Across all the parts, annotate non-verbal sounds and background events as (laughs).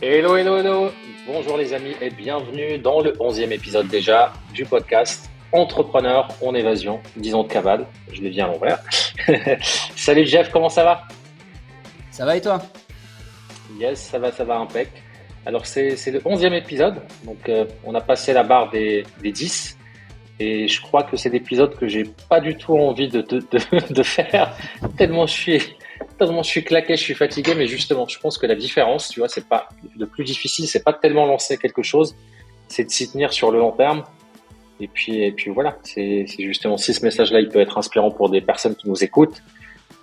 Hello, hello, hello. Bonjour les amis et bienvenue dans le 11e épisode déjà du podcast Entrepreneur en évasion, disons de cavale. Je l'ai bien à l'envers. (laughs) Salut Jeff, comment ça va? Ça va et toi? Yes, ça va, ça va impec. Alors c'est le 11e épisode, donc euh, on a passé la barre des, des 10. Et je crois que c'est l'épisode que j'ai pas du tout envie de, de, de, (laughs) de faire, tellement je suis tellement je suis claqué, je suis fatigué, mais justement, je pense que la différence, tu vois, c'est pas le plus difficile, c'est pas tellement lancer quelque chose, c'est de s'y tenir sur le long terme. Et puis, et puis voilà, c'est justement si ce message-là, il peut être inspirant pour des personnes qui nous écoutent.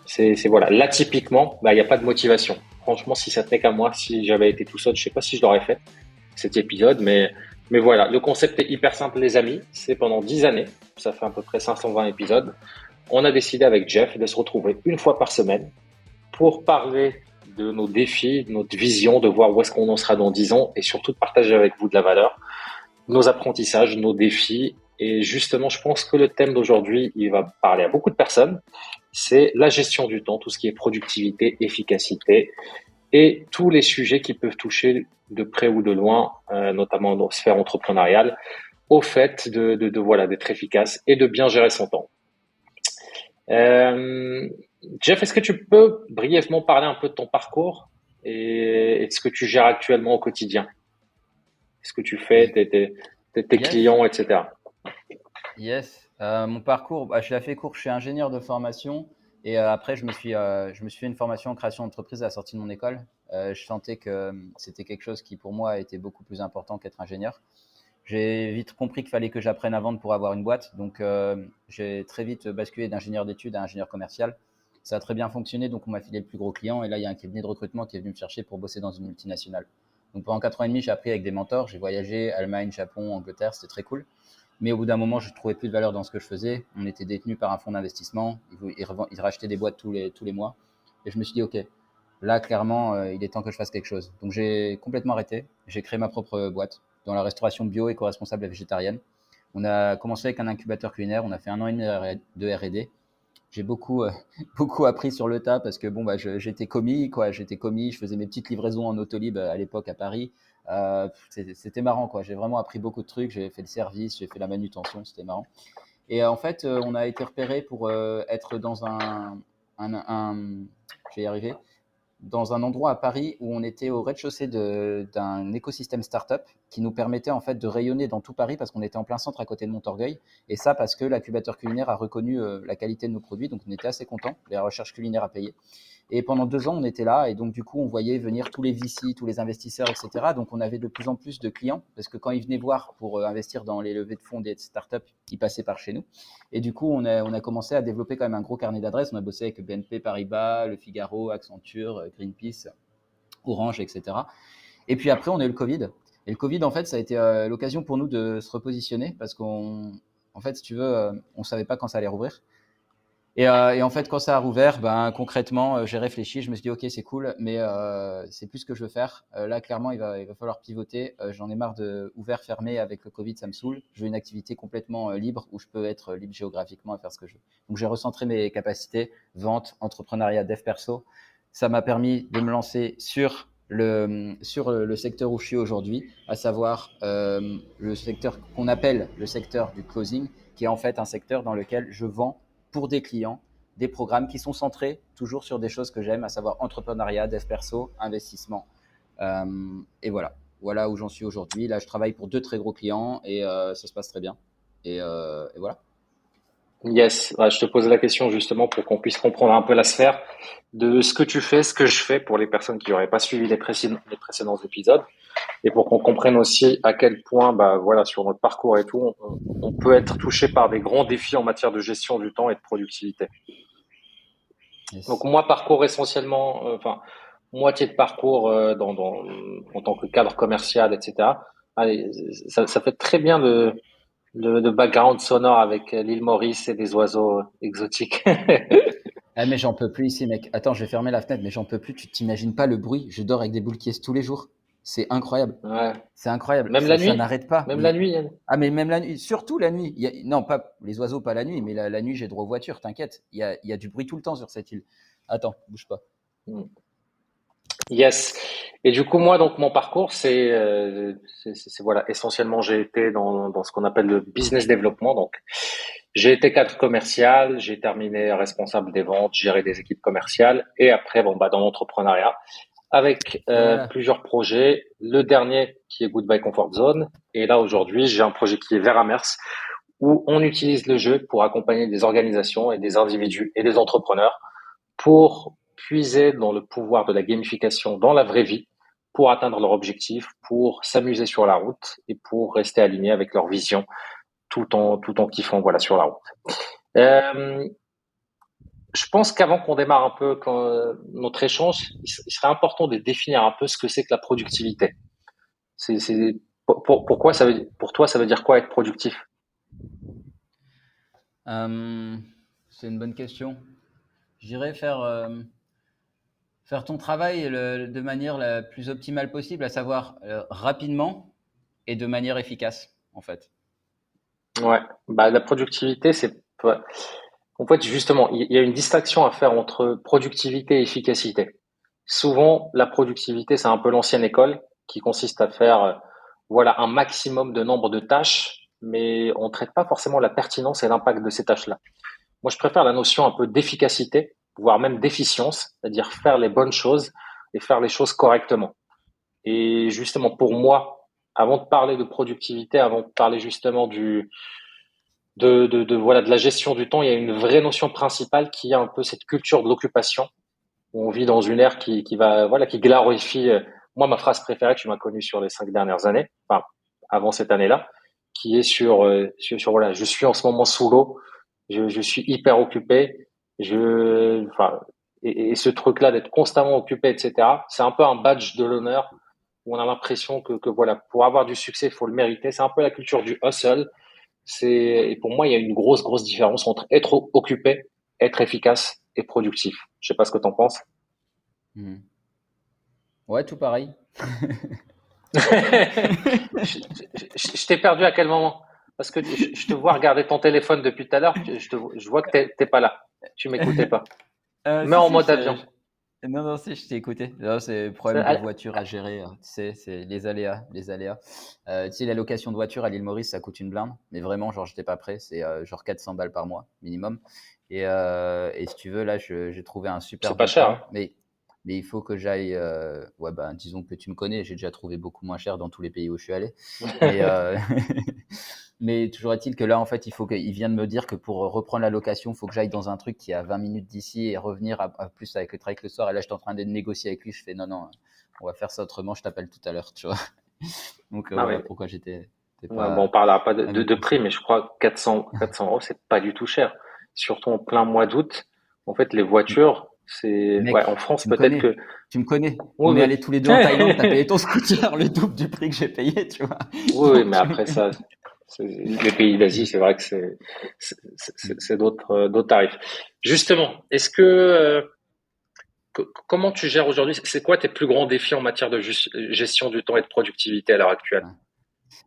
C'est voilà, là typiquement, bah il n'y a pas de motivation. Franchement, si ça tenait qu'à moi, si j'avais été tout seul, je sais pas si je l'aurais fait cet épisode, mais mais voilà, le concept est hyper simple, les amis. C'est pendant 10 années, ça fait à peu près 520 épisodes. On a décidé avec Jeff de se retrouver une fois par semaine pour parler de nos défis, de notre vision, de voir où est-ce qu'on en sera dans 10 ans et surtout de partager avec vous de la valeur, nos apprentissages, nos défis. Et justement, je pense que le thème d'aujourd'hui, il va parler à beaucoup de personnes. C'est la gestion du temps, tout ce qui est productivité, efficacité et tous les sujets qui peuvent toucher de près ou de loin, euh, notamment dans la sphère entrepreneuriale, au fait de, de, d'être efficace et de bien gérer son temps. Euh, Jeff, est-ce que tu peux brièvement parler un peu de ton parcours et, de ce que tu gères actuellement au quotidien? Ce que tu fais, tes, clients, etc. Yes. Euh, mon parcours, bah, je l'ai fait court. Je suis ingénieur de formation et euh, après, je me, suis, euh, je me suis fait une formation en création d'entreprise à la sortie de mon école. je sentais que c'était quelque chose qui, pour moi, était beaucoup plus important qu'être ingénieur. J'ai vite compris qu'il fallait que j'apprenne à vendre pour avoir une boîte. Donc, j'ai très vite basculé d'ingénieur d'études à ingénieur commercial. Ça a très bien fonctionné, donc on m'a filé le plus gros client. Et là, il y a un cabinet de recrutement qui est venu me chercher pour bosser dans une multinationale. Donc pendant 4 ans et demi, j'ai appris avec des mentors. J'ai voyagé Allemagne, Japon, Angleterre, c'était très cool. Mais au bout d'un moment, je ne trouvais plus de valeur dans ce que je faisais. On était détenu par un fonds d'investissement. Ils, rachetaient des boîtes tous les, tous les mois. Et je me suis dit, OK, là, clairement, euh, il est temps que je fasse quelque chose. Donc j'ai complètement arrêté. J'ai créé ma propre boîte dans la restauration bio éco-responsable et végétarienne. On a commencé avec un incubateur culinaire. On a fait un an et demi de R&D j'ai beaucoup, euh, (laughs) beaucoup appris sur le tas parce que bon, bah, j'étais commis, quoi. J'étais commis, je faisais mes petites livraisons en autolib à l'époque à Paris. Euh, c'était marrant, quoi. J'ai vraiment appris beaucoup de trucs. J'ai fait le service, j'ai fait la manutention, c'était marrant. Et euh, en fait, on a été repéré pour être dans un, un, un je vais y arriver, dans un endroit à Paris où on était au rez-de-chaussée d'un écosystème startup qui nous permettait en fait de rayonner dans tout Paris parce qu'on était en plein centre à côté de Montorgueil. Et ça parce que l'incubateur culinaire a reconnu euh, la qualité de nos produits, donc on était assez contents. Les recherches culinaires à payer. Et pendant deux ans, on était là, et donc du coup, on voyait venir tous les VC, tous les investisseurs, etc. Donc on avait de plus en plus de clients, parce que quand ils venaient voir pour euh, investir dans les levées de fonds des startups, ils passaient par chez nous. Et du coup, on a, commencé à développer quand même un gros carnet d'adresses. On a bossé avec BNP Paribas, Le Figaro, Accenture, euh, Greenpeace, Orange, etc. Et puis après, on a eu le Covid. Et le Covid, en fait, ça a été euh, l'occasion pour nous de se repositionner, parce qu'on, fait, si tu veux, on savait pas quand ça allait rouvrir. Euh, et, en fait, quand ça a rouvert, ben, concrètement, euh, j'ai réfléchi, je me suis dit, OK, c'est cool, mais euh, c'est plus ce que je veux faire. là, clairement, il va, il va falloir pivoter. J'en ai marre de ouvert, fermé avec le Covid, ça me saoule. Je veux une activité complètement libre où je peux être libre géographiquement à faire ce que je veux. Donc, j'ai recentré mes capacités, vente, entrepreneuriat, dev perso. Ça m'a permis de me lancer sur le, sur le secteur où je suis aujourd'hui, à savoir le secteur qu'on appelle le secteur du closing, qui est en fait un secteur dans lequel je vends pour des clients, des programmes qui sont centrés toujours sur des choses que j'aime, à savoir entrepreneuriat, dev perso, investissement. Euh, et voilà, voilà où j'en suis aujourd'hui. Là, je travaille pour deux très gros clients et euh, ça se passe très bien. Et, euh, et voilà. Yes, je te pose la question justement pour qu'on puisse comprendre un peu la sphère de ce que tu fais, ce que je fais pour les personnes qui n'auraient pas suivi les, précédents, les précédents épisodes et pour qu'on comprenne aussi à quel point, bah, voilà, sur notre parcours et tout, on, peut être touché par des grands défis en matière de gestion du temps et de productivité. Donc moi, parcours essentiellement, euh, enfin, moitié de parcours euh, dans, dans, en tant que cadre commercial, etc. Allez, ça, ça fait très bien de le, background sonore avec euh, l'île Maurice et des oiseaux euh, exotiques. ah (laughs) mais j'en peux plus ici, mec. Attends, je vais fermer la fenêtre, mais j'en peux plus. Tu t'imagines pas le bruit? Je dors avec des boules qui tous les jours. C'est incroyable. Ouais. C'est incroyable. Même la nuit? Ça n'arrête pas. Même la nuit. Yann? Ah mais même la nuit. Surtout la nuit. Non, pas les oiseaux, pas la nuit, mais la, nuit, j'ai droit aux voitures. T'inquiète. Il y a, y a, du bruit tout le temps sur cette île. Attends, bouge pas. Hmm. Yes. Et du coup, moi, donc mon parcours, c'est, euh, voilà, essentiellement, j'ai été dans, dans ce qu'on appelle le business développement. Donc, j'ai été cadre commercial, j'ai terminé responsable des ventes, géré des équipes commerciales, et après, bon, bah, dans l'entrepreneuriat, avec euh, plusieurs projets. Le dernier qui est Goodbye Comfort Zone, et là aujourd'hui, j'ai un projet qui est Veramers, où on utilise le jeu pour accompagner des organisations et des individus et des entrepreneurs pour puiser dans le pouvoir de la gamification dans la vraie vie pour atteindre leur objectif, pour s'amuser sur la route et pour rester alignés avec leur vision tout en tout kiffant voilà sur la route. Euh, je pense qu'avant qu'on démarre un peu notre échange, il serait important de définir un peu ce que c'est que la productivité. C'est, pourquoi ça veut, pour toi, ça veut dire quoi être productif? Euh, C'est une bonne question. J'irais faire euh, faire ton travail de manière la plus optimale possible, à savoir euh, rapidement et de manière efficace, en fait. Ouais, bah, la productivité, c'est. En fait, justement, il y a une distinction à faire entre productivité et efficacité. Souvent, la productivité, c'est un peu l'ancienne école qui consiste à faire euh, voilà un maximum de nombre de tâches, mais on ne traite pas forcément la pertinence et l'impact de ces tâches-là. Moi, je préfère la notion un peu d'efficacité voire même d'efficience, c'est-à-dire faire les bonnes choses et faire les choses correctement. Et justement, pour moi, avant de parler de productivité, avant de parler justement du, de, de, de, voilà, de la gestion du temps, il y a une vraie notion principale qui est un peu cette culture de l'occupation. On vit dans une ère qui, qui va, voilà, qui glorifie. Euh, moi, ma phrase préférée tu m'as connue sur les cinq dernières années, enfin, avant cette année-là, qui est sur, euh, sur, sur, voilà, je suis en ce moment sous l'eau, je, je suis hyper occupé, je, enfin, et, ce truc-là d'être constamment occupé, etc. C'est un peu un badge de l'honneur où on a l'impression que, que, voilà, pour avoir du succès, il faut le mériter. C'est un peu la culture du hustle. C'est, et pour moi, il y a une grosse, grosse différence entre être occupé, être efficace et productif. Je sais pas ce que tu en penses. Hmm. Ouais, tout pareil. (laughs) je, je t'ai perdu à quel moment? Parce que je, te vois regarder ton téléphone depuis tout à l'heure. Je, te, je vois que t'es pas là. Tu m'écoutais pas. (laughs) euh, Mais en mode avion. Non, non, si, je t'ai écouté. C'est le problème de voiture à gérer. Hein. Tu sais, c'est les aléas. Les aléas. Euh, tu sais, la location de voiture à l'île Maurice, ça coûte une blinde. Mais vraiment, genre, j'étais pas prêt. C'est euh, genre 400 balles par mois, minimum. Et, euh, et si tu veux, là, j'ai trouvé un super. C'est pas cher. Hein. Mais, mais il faut que j'aille. Euh, ouais, ben, disons que tu me connais. J'ai déjà trouvé beaucoup moins cher dans tous les pays où je suis allé. (laughs) Et, Mais toujours est-il que là, en fait, il faut qu'il vienne me dire que pour reprendre la location, il faut que j'aille dans un truc qui est à 20 minutes d'ici et revenir à, plus avec le travail le soir. Et là, je suis en train de négocier avec lui. Je fais non, non, on va faire ça autrement. Je t'appelle tout à l'heure, tu vois. (laughs) Donc, euh, ah pourquoi j'étais. Pas... bon, on parlera pas de, de, prix, mais je crois que 400, 400 (laughs) euros, c'est pas du tout cher. Surtout en plein mois d'août. En fait, les voitures, c'est ouais, en France peut-être que tu me connais. on est allés tous les deux en (laughs) Thaïlande, t'as payé ton scooter le double du prix que j'ai payé, tu vois. Oui, mais après ça, les pays d'Asie, c'est vrai que c'est euh, d'autres tarifs. Justement, est-ce que, euh, comment tu gères aujourd'hui C'est quoi tes plus grands défis en matière de gestion du temps et de productivité à l'heure actuelle?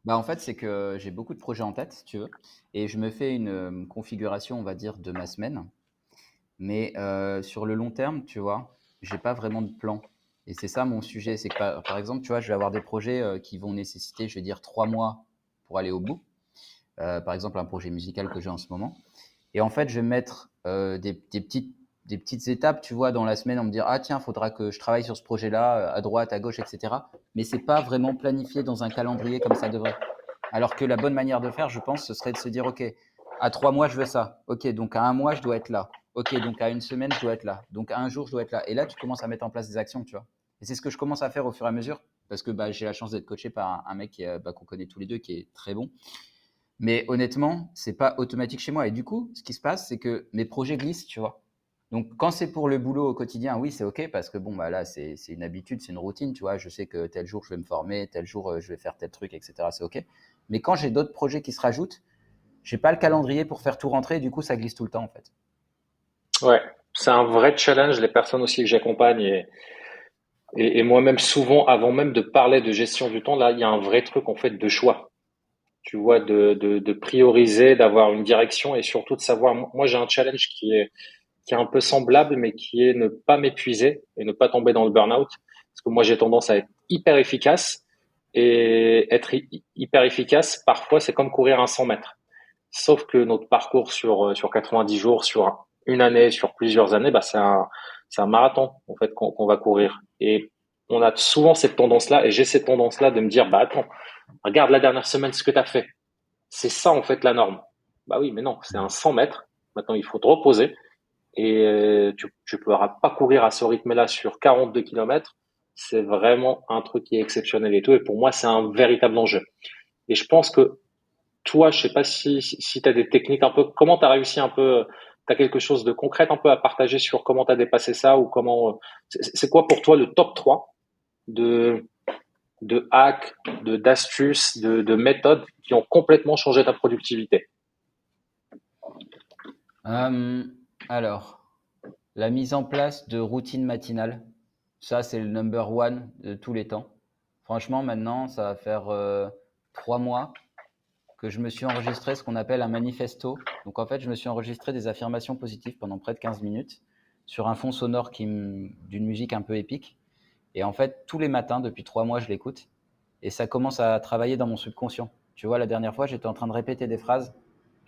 Bah en fait, c'est que j'ai beaucoup de projets en tête, si tu veux, et je me fais une euh, configuration, on va dire, de ma semaine. Mais sur le long terme, tu vois, j'ai pas vraiment de plan. Et c'est ça mon sujet, c'est que par, exemple, tu vois, je vais avoir des projets qui vont nécessiter, je vais dire, trois mois pour aller au bout. Euh, par exemple un projet musical que j'ai en ce moment. Et en fait, je vais mettre euh, des, petites étapes, tu vois, dans la semaine, on me dire ah tiens, faudra que je travaille sur ce projet-là, à droite, à gauche, etc. Mais c'est pas vraiment planifié dans un calendrier comme ça devrait. Alors que la bonne manière de faire, je pense, ce serait de se dire ok, à trois mois je veux ça, ok, donc à un mois je dois être là, ok, donc à une semaine je dois être là, donc à un jour je dois être là. Et là, tu commences à mettre en place des actions, tu vois. Et c'est ce que je commence à faire au fur et à mesure, parce que bah, j'ai la chance d'être coaché par un, mec bah, qu'on connaît tous les deux, qui est très bon. Mais honnêtement, c'est pas automatique chez moi. Et du coup, ce qui se passe, c'est que mes projets glissent, tu vois. Donc, quand c'est pour le boulot au quotidien, oui, c'est OK parce que bon, bah là, c'est une habitude, c'est une routine, tu vois. Je sais que tel jour, je vais me former, tel jour, euh, je vais faire tel truc, etc. C'est OK. Mais quand j'ai d'autres projets qui se rajoutent, j'ai pas le calendrier pour faire tout rentrer. du coup, ça glisse tout le temps, en fait. Ouais, c'est un vrai challenge. Les personnes aussi que j'accompagne et, et, et moi-même, souvent, avant même de parler de gestion du temps, là, il y a un vrai truc, en fait, de choix tu vois, de, de, de prioriser, d'avoir une direction et surtout de savoir. Moi, j'ai un challenge qui est qui est un peu semblable, mais qui est ne pas m'épuiser et ne pas tomber dans le burn-out. Parce que moi, j'ai tendance à être hyper efficace. Et être hyper efficace, parfois, c'est comme courir un 100 mètres. Sauf que notre parcours sur, sur 90 jours, sur une année, sur plusieurs années, bah, c'est un, c'est un marathon, en fait, qu'on va courir. Et on a souvent cette tendance-là, et j'ai cette tendance-là de me dire, bah, attends, regarde la dernière semaine ce que tu as fait. C'est ça, en fait, la norme. Bah oui, mais non, c'est un 100 mètres. Maintenant, il faut te reposer. Et euh, tu ne pourras pas courir à ce rythme-là sur 42 km. C'est vraiment un truc qui est exceptionnel et tout. Et pour moi, c'est un véritable enjeu. Et je pense que toi, je sais pas si, si tu as des techniques un peu, comment tu as réussi un peu, tu quelque chose de concret un peu à partager sur comment tu as dépassé ça ou comment, c'est quoi pour toi le top 3 de, de hacks, de, d'astuces, de, de méthodes qui ont complètement changé ta productivité? Euh, alors, la mise en place de routines matinales, ça c'est le number one de tous les temps. Franchement, maintenant, ça va faire euh, trois mois que je me suis enregistré ce qu'on appelle un manifesto. Donc en fait, je me suis enregistré des affirmations positives pendant près de 15 minutes sur un fond sonore qui d'une musique un peu épique. Et en fait, tous les matins, depuis trois mois, je l'écoute. Et ça commence à travailler dans mon subconscient. Tu vois, la dernière fois, j'étais en train de répéter des phrases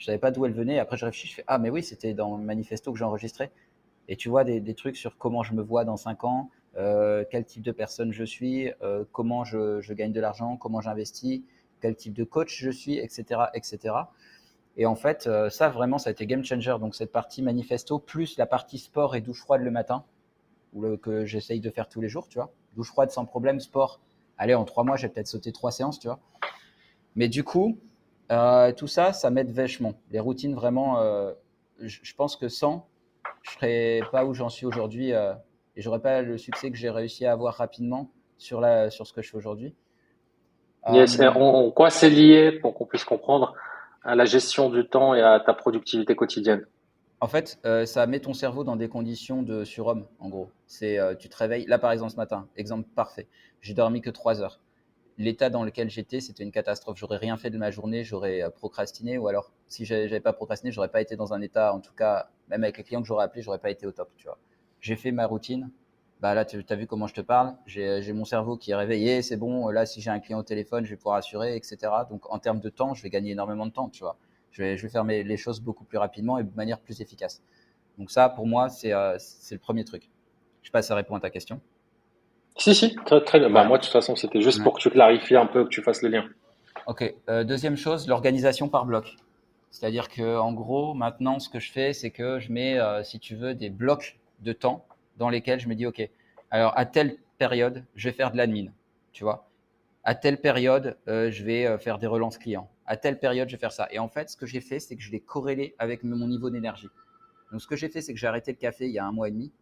je savais pas d'où elle venait. Après, je réfléchis, je fais Ah, mais oui, c'était dans le manifesto que j'ai enregistré. Et tu vois des, trucs sur comment je me vois dans 5 ans, euh, quel type de personne je suis, euh, comment je, gagne de l'argent, comment j'investis, quel type de coach je suis, etc. etc. Et en fait, euh, ça vraiment, ça a été game changer. Donc, cette partie manifesto, plus la partie sport et douche froide le matin, ou que j'essaye de faire tous les jours, tu vois. Douche froide sans problème, sport. Allez, en trois mois, j'ai peut-être sauté trois séances, tu vois. Mais du coup, euh, tout ça, ça m'aide vachement. Les routines, vraiment, euh, je, pense que sans, je serais pas où j'en suis aujourd'hui euh, et j'aurais pas le succès que j'ai réussi à avoir rapidement sur, la, sur ce que je fais aujourd'hui. en, quoi c'est lié pour qu'on puisse comprendre à la gestion du temps et à ta productivité quotidienne? En fait, ça met ton cerveau dans des conditions de surhomme, en gros. C'est, tu te réveilles. Là, par exemple, ce matin, exemple parfait. J'ai dormi que 3 heures l'état dans lequel j'étais, c'était une catastrophe. J'aurais rien fait de ma journée, j'aurais euh, procrastiné, ou alors si j'avais pas procrastiné, j'aurais pas été dans un état, en tout cas, même avec les clients que j'aurais appelés, j'aurais pas été au top, tu vois. J'ai fait ma routine. Bah là, tu as vu comment je te parle. J'ai mon cerveau qui est réveillé, c'est bon. Là, si j'ai un client au téléphone, je vais pouvoir assurer, etc. Donc, en termes de temps, je vais gagner énormément de temps, tu vois. Je vais, je vais faire les choses beaucoup plus rapidement et de manière plus efficace. Donc ça, pour moi, c'est euh, le premier truc. Je sais pas si ça répond à ta question. Si, si, très, très bien. Bah, moi, de toute façon, c'était juste pour que tu clarifies un peu, que tu fasses le lien. Ok. Euh, deuxième chose, l'organisation par bloc. C'est-à-dire que, en gros, maintenant, ce que je fais, c'est que je mets, euh, si tu veux, des blocs de temps dans lesquels je me dis, ok, alors à telle période, je vais faire de l'admin, tu vois. À telle période, euh, je vais faire des relances clients. À telle période, je vais faire ça. Et en fait, ce que j'ai fait, c'est que je l'ai corrélé avec mon niveau d'énergie. Donc, ce que j'ai fait, c'est que j'ai arrêté le café il y a un mois et demi.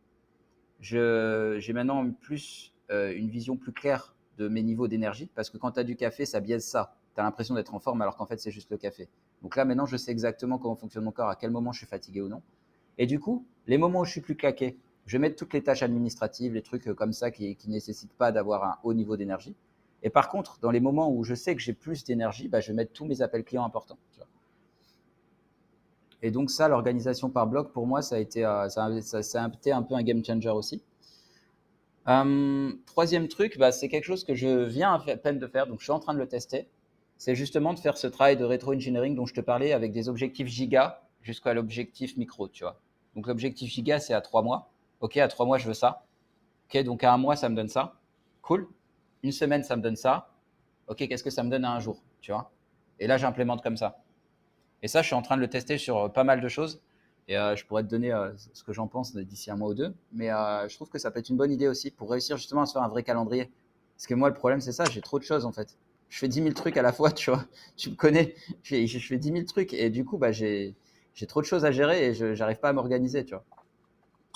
J'ai maintenant plus euh, une vision plus claire de mes niveaux d'énergie, parce que quand tu as du café, ça biaise ça. Tu as l'impression d'être en forme alors qu'en fait, c'est juste le café. Donc là, maintenant, je sais exactement comment fonctionne mon corps, à quel moment je suis fatigué ou non. Et du coup, les moments où je suis plus claqué, je vais mettre toutes les tâches administratives, les trucs comme ça qui ne nécessitent pas d'avoir un haut niveau d'énergie. Et par contre, dans les moments où je sais que j'ai plus d'énergie, bah, je vais mettre tous mes appels clients importants. Et donc ça, l'organisation par bloc, pour moi, ça a été, euh, ça, a été un peu un game changer aussi. Euh, troisième truc, bah, c'est quelque chose que je viens à peine de faire, donc je suis en train de le tester. C'est justement de faire ce travail de rétro-engineering dont je te parlais avec des objectifs giga jusqu'à l'objectif micro, tu vois. Donc l'objectif giga, c'est à trois mois. Ok, à trois mois, je veux ça. Ok, donc à un mois, ça me donne ça. Cool. Une semaine, ça me donne ça. Ok, qu'est-ce que ça me donne à un jour, tu vois? Et là, j'implémente comme ça. Et ça, je suis en train de le tester sur pas mal de choses. Et euh, je pourrais te donner euh, ce que j'en pense d'ici un mois ou deux. Mais euh, je trouve que ça peut être une bonne idée aussi pour réussir justement à se faire un vrai calendrier. Parce que moi, le problème, c'est ça, j'ai trop de choses en fait. Je fais 10 000 trucs à la fois, (laughs) tu vois. Tu me connais, je fais 10 000 trucs. Et du coup, bah, j'ai trop de choses à gérer et je n'arrive pas à m'organiser, tu vois.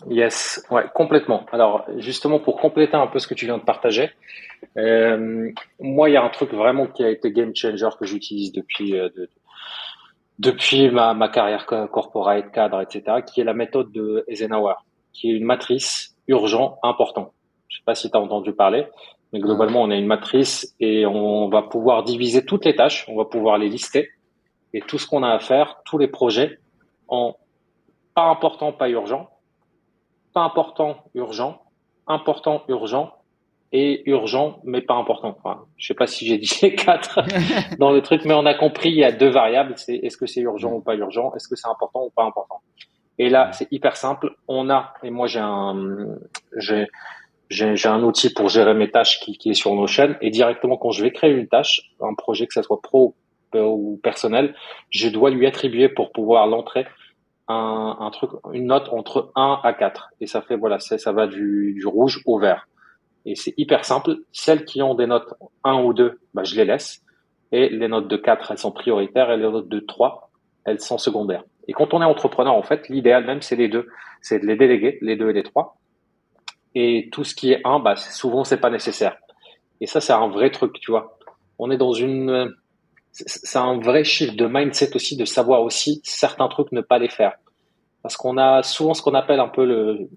Yes, ouais, complètement. Alors, justement, pour compléter un peu ce que tu viens de partager, moi, il y a un truc vraiment qui a été game changer que j'utilise depuis, depuis ma, ma carrière corporate, cadre, etc., qui est la méthode de Eisenhower, qui est une matrice urgent important. Je sais pas si tu as entendu parler, mais globalement, on a une matrice et on va pouvoir diviser toutes les tâches, on va pouvoir les lister et tout ce qu'on a à faire, tous les projets en pas important, pas urgent, pas important, urgent, important, urgent, et urgent, mais pas important. Enfin, je sais pas si j'ai (laughs) dit les quatre (laughs) dans le truc, mais on a compris, il y a deux variables. C'est est-ce que c'est urgent ou pas urgent? Est-ce que c'est important ou pas important? Et là, c'est hyper simple. On a, et moi j'ai un, j'ai, j'ai un outil pour gérer mes tâches qui, qui est sur nos chaînes. Et directement, quand je vais créer une tâche, un projet, que ça soit pro ou personnel, je dois lui attribuer pour pouvoir l'entrer un, un, truc, une note entre 1 à 4. Et ça fait, voilà, ça va du, rouge au vert. Et c'est hyper simple. Celles qui ont des notes 1 ou 2, bah, je les laisse. Et les notes de 4, elles sont prioritaires. Et les notes de 3, elles sont secondaires. Et quand on est entrepreneur, en fait, l'idéal même, c'est les deux. C'est de les déléguer, les deux et les trois. Et tout ce qui est 1, bah, souvent, c'est pas nécessaire. Et ça, c'est un vrai truc, tu vois. On est dans une, c'est un vrai chiffre de mindset aussi, de savoir aussi certains trucs ne pas les faire. Parce qu'on a souvent ce qu'on appelle un peu le,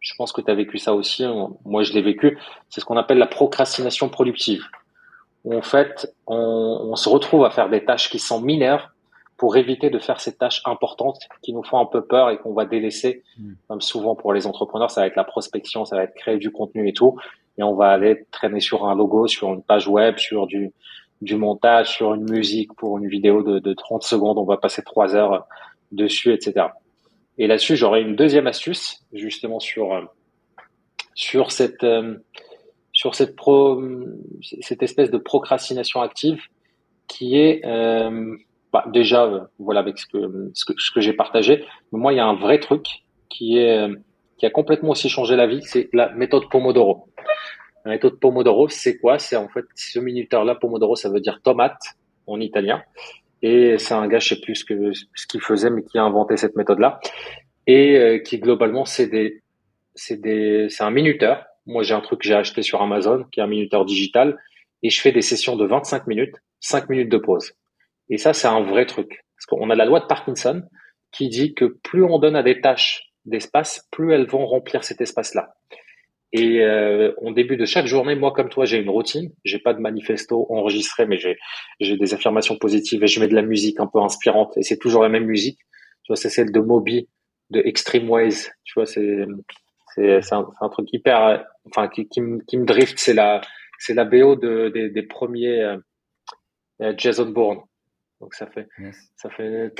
je pense que tu as vécu ça aussi, hein. moi je l'ai vécu, c'est ce qu'on appelle la procrastination productive. Où en fait, on, on, se retrouve à faire des tâches qui sont mineures pour éviter de faire ces tâches importantes qui nous font un peu peur et qu'on va délaisser. Hmm. Comme souvent pour les entrepreneurs, ça va être la prospection, ça va être créer du contenu et tout. Et on va aller traîner sur un logo, sur une page web, sur du, du montage, sur une musique pour une vidéo de, de 30 secondes. On va passer trois heures dessus, etc. Et là-dessus, j'aurais une deuxième astuce, justement sur euh, sur cette euh, sur cette pro, cette espèce de procrastination active qui est euh, bah, déjà voilà avec ce que ce que, ce que j'ai partagé. Mais moi, il y a un vrai truc qui est qui a complètement aussi changé la vie, c'est la méthode Pomodoro. La méthode Pomodoro, c'est quoi? C'est en fait ce minuteur-là, Pomodoro, ça veut dire tomate en italien. Et c'est un gars, je sais plus ce que ce qu'il faisait, mais qui a inventé cette méthode-là et euh, qui globalement c'est des c'est des c'est un minuteur. Moi j'ai un truc que j'ai acheté sur Amazon qui est un minuteur digital et je fais des sessions de 25 minutes, 5 minutes de pause. Et ça c'est un vrai truc parce qu'on a la loi de Parkinson qui dit que plus on donne à des tâches d'espace, plus elles vont remplir cet espace-là. Et euh, au début de chaque journée, moi comme toi, j'ai une routine. J'ai pas de manifesto enregistré, mais j'ai j'ai des affirmations positives et je mets de la musique un peu inspirante. Et c'est toujours la même musique. Tu vois, c'est celle de Moby de Extreme Ways. Tu vois, c'est c'est un, un, truc hyper, enfin qui, qui, me, qui me drift. C'est la c'est la BO de, des, des premiers euh, euh, Jason Bourne. Donc ça fait ça fait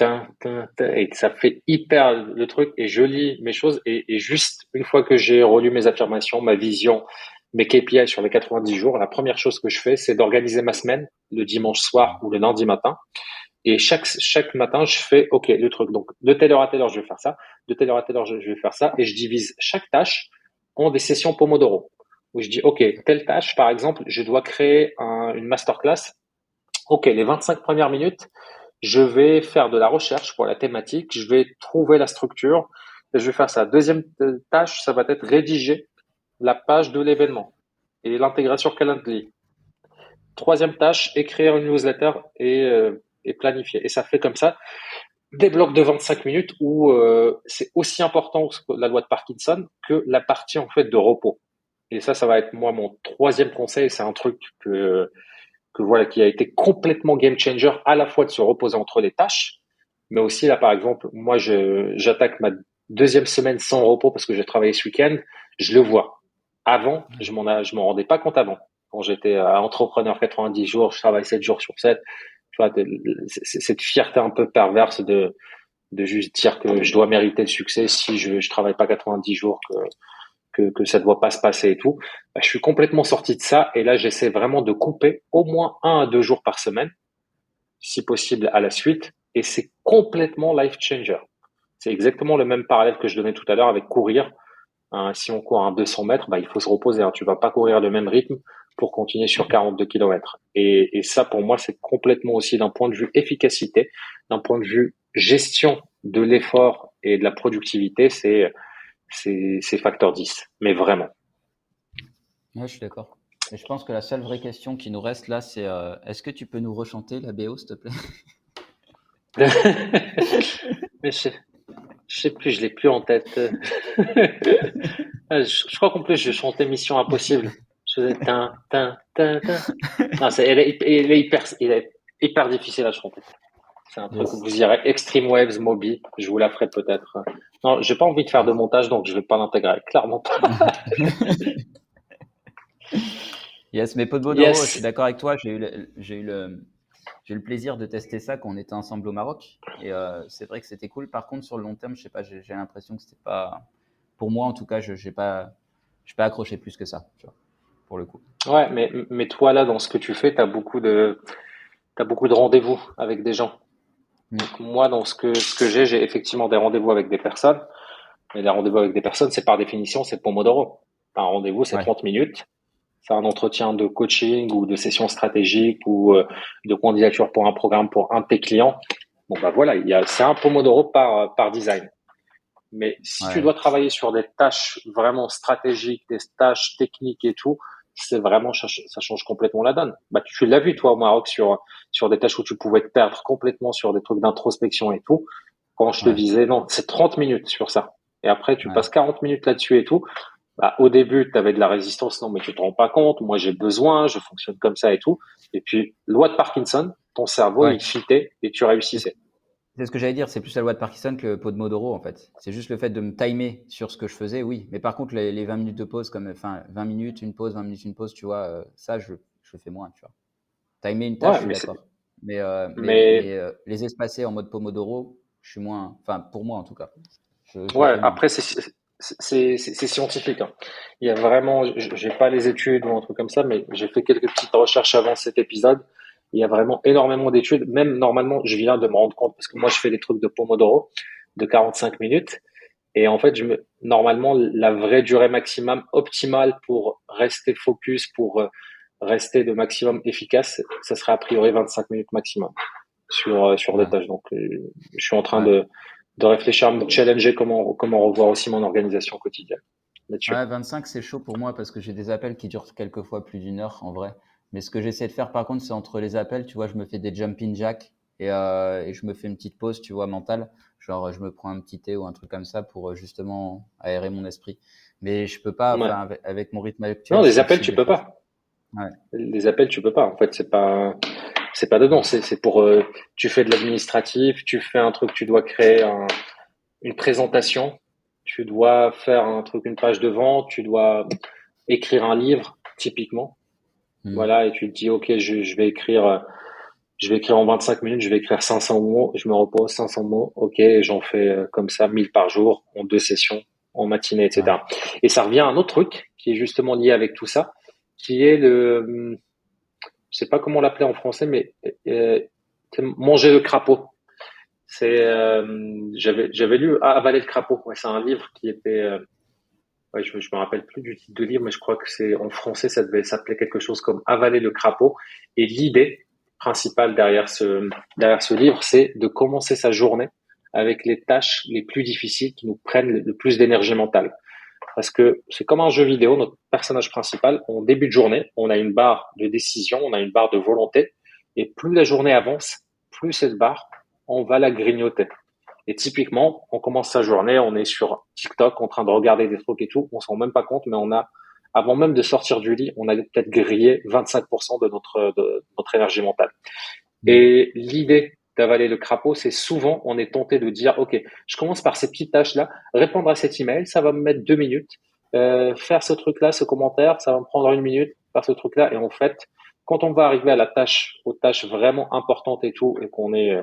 et ça fait hyper le truc et je lis mes choses et, et juste une fois que j'ai relu mes affirmations, ma vision, mes KPI sur les 90 jours, la première chose que je fais, c'est d'organiser ma semaine le dimanche soir ou le lundi matin. Et chaque, chaque matin, je fais, OK, le truc. Donc, de telle heure à telle heure, je vais faire ça. De telle heure à telle heure, je vais faire ça. Et je divise chaque tâche en des sessions Pomodoro. Où je dis, OK, telle tâche, par exemple, je dois créer un, une masterclass. OK, les 25 premières minutes, je vais faire de la recherche pour la thématique. Je vais trouver la structure. Et je vais faire ça. Deuxième tâche, ça va être rédiger la page de l'événement et l'intégration Calendly. Troisième tâche, écrire une newsletter et euh, et planifié. Et ça fait comme ça des blocs de 25 minutes où euh, c'est aussi important que la loi de Parkinson que la partie en fait de repos. Et ça, ça va être moi mon troisième conseil. C'est un truc que que voilà qui a été complètement game changer à la fois de se reposer entre les tâches, mais aussi là par exemple moi j'attaque ma deuxième semaine sans repos parce que j'ai travaillé ce week-end. Je le vois. Avant, je m'en je m'en rendais pas compte avant. Quand j'étais entrepreneur 90 jours, je travaille 7 jours sur 7 tu vois, cette fierté un peu perverse de, de juste dire que je dois mériter le succès si je, je travaille pas 90 jours, que, que, que ça ne doit pas se passer et tout. Bah, je suis complètement sorti de ça et là, j'essaie vraiment de couper au moins un à deux jours par semaine, si possible à la suite. Et c'est complètement life changer. C'est exactement le même parallèle que je donnais tout à l'heure avec courir. Hein, si on court un 200 mètres, bah, il faut se reposer. Hein. Tu vas pas courir le même rythme pour continuer sur 42 km. Et, et ça, pour moi, c'est complètement aussi d'un point de vue efficacité, d'un point de vue gestion de l'effort et de la productivité, c'est c'est facteur 10, mais vraiment. Ouais, je suis d'accord. Et je pense que la seule vraie question qui nous reste là, c'est euh, est-ce que tu peux nous rechanter la BO, s'il te plaît? (laughs) Mais je, je sais plus, je l'ai plus en tête. (laughs) je, je, crois qu'en plus, je chantais Mission Impossible. Je faisais tin, tin, tin, Non, c'est, elle, est, elle, est hyper, elle est hyper difficile à chanter. C'est un truc que vous irez. Extreme Waves, Moby. Je vous la ferai peut-être. Non, j'ai pas envie de faire de montage, donc je vais pas l'intégrer. Clairement pas. (laughs) yes, mais Podmodoro, yes. je suis d'accord avec toi. J'ai eu, le, j'ai eu le, j'ai eu le plaisir de tester ça quand on était ensemble au Maroc. Et euh, c'est vrai que c'était cool. Par contre, sur le long terme, je sais pas, j'ai, j'ai l'impression que c'était pas, pour moi en tout cas, je n'ai pas, pas accroché plus que ça, tu vois, pour le coup. Ouais, mais, mais toi là, dans ce que tu fais, tu as beaucoup de, t'as beaucoup de rendez-vous avec des gens. Mm. Donc, moi, dans ce que, ce que j'ai, j'ai effectivement des rendez-vous avec des personnes. Mais les rendez-vous avec des personnes, c'est par définition, c'est Pomodoro. Un rendez-vous, c'est 30 minutes. C'est un entretien de coaching ou de session stratégique ou euh, de candidature pour un programme pour un de tes clients. Bon, bah voilà, il y a, c'est un Pomodoro par, par design. Mais si tu dois travailler sur des tâches vraiment stratégiques, des tâches techniques et tout, c'est vraiment, ça change complètement la donne. Bah, tu l'as vu, toi, au Maroc, sur, sur des tâches où tu pouvais te perdre complètement sur des trucs d'introspection et tout. Quand je te disais, non, c'est 30 minutes sur ça. Et après, tu passes 40 minutes là-dessus et tout. Bah, au début, tu avais de la résistance. Non, mais tu te rends pas compte. Moi, j'ai besoin. Je fonctionne comme ça et tout. Et puis, loi de Parkinson, ton cerveau, il fitait et tu réussissais. C'est ce que j'allais dire. C'est plus la loi de Parkinson que Podmodoro, en fait. C'est juste le fait de me timer sur ce que je faisais, oui. Mais par contre, les, 20 minutes de pause, comme, enfin, 20 minutes, une pause, 20 minutes, une pause, tu vois, euh, ça, je, je fais moins, tu vois. Timer une tâche, je suis d'accord. Mais, euh, mais, euh, les espacer en mode Pomodoro, je suis moins, enfin, pour moi en tout cas ouais, après, c'est scientifique. Hein. Il y a vraiment, j'ai pas les études ou un truc comme ça, mais j'ai fait quelques petites recherches avant cet épisode. Il y a vraiment énormément d'études. Même normalement, je viens de me rendre compte parce que moi, je fais des trucs de Pomodoro de 45 minutes. Et en fait, je me, normalement, la vraie durée maximum optimale pour rester focus, pour euh, rester de maximum efficace, ça serait a priori 25 minutes maximum sur, euh, sur des tâches. Donc, euh, je suis en train de, de réfléchir à me challenger comment, comment revoir aussi mon organisation quotidienne. Ouais, 25, c'est chaud pour moi parce que j'ai des appels qui durent quelquefois plus d'une heure en vrai. Mais ce que j'essaie de faire par contre, c'est entre les appels, tu vois, je me fais des jumping jacks et, euh, et, je me fais une petite pause, tu vois, mentale. Genre, je me prends un petit thé ou un truc comme ça pour euh, justement aérer mon esprit. Mais je peux pas, avec, mon rythme actuel. Non, les appels, tu peux pas. Ouais. Les appels, tu peux pas. En fait, c'est pas c'est pas dedans. C'est pour euh, tu fais de l'administratif, tu fais un truc, tu dois créer une présentation, tu dois faire un truc, une page de vente, tu dois écrire un livre typiquement. Hmm. Voilà, et tu te dis ok, je, je, vais écrire, je vais écrire en 25 minutes, je vais écrire 500 mots, je me repose 500 mots, ok, j'en fais euh, comme ça 1000 par jour en deux sessions, en matinée, etc. Et ça revient à un autre truc qui est justement lié avec tout ça, qui est le je sais pas comment l'appeler en français, mais euh, manger le crapaud. C'est, euh, j'avais, j'avais lu avaler le crapaud. Ouais, c'est un livre qui était, euh, je, je me rappelle plus du titre de livre, mais je crois que c'est en français, ça devait s'appeler quelque chose comme avaler le crapaud. Et l'idée principale derrière ce, derrière ce livre, c'est de commencer sa journée avec les tâches les plus difficiles qui nous prennent le plus d'énergie mentale parce que c'est comme un jeu vidéo, notre personnage principal, en début de journée, on a une barre de décision, on a une barre de volonté, et plus la journée avance, plus cette barre, on va la grignoter. Et typiquement, on commence sa journée, on est sur TikTok en train de regarder des trucs et tout, on s'en rend même pas compte, mais on a, avant même de sortir du lit, on a peut-être grillé 25% de notre, de notre énergie mentale. Et l'idée d'avaler le crapaud, c'est souvent on est tenté de dire ok, je commence par ces petites tâches là, répondre à cet email, ça va me mettre deux minutes, euh, faire ce truc là, ce commentaire, ça va me prendre une minute, faire ce truc là, et en fait, quand on va arriver à la tâche, aux tâches vraiment importantes et tout, et qu'on est euh,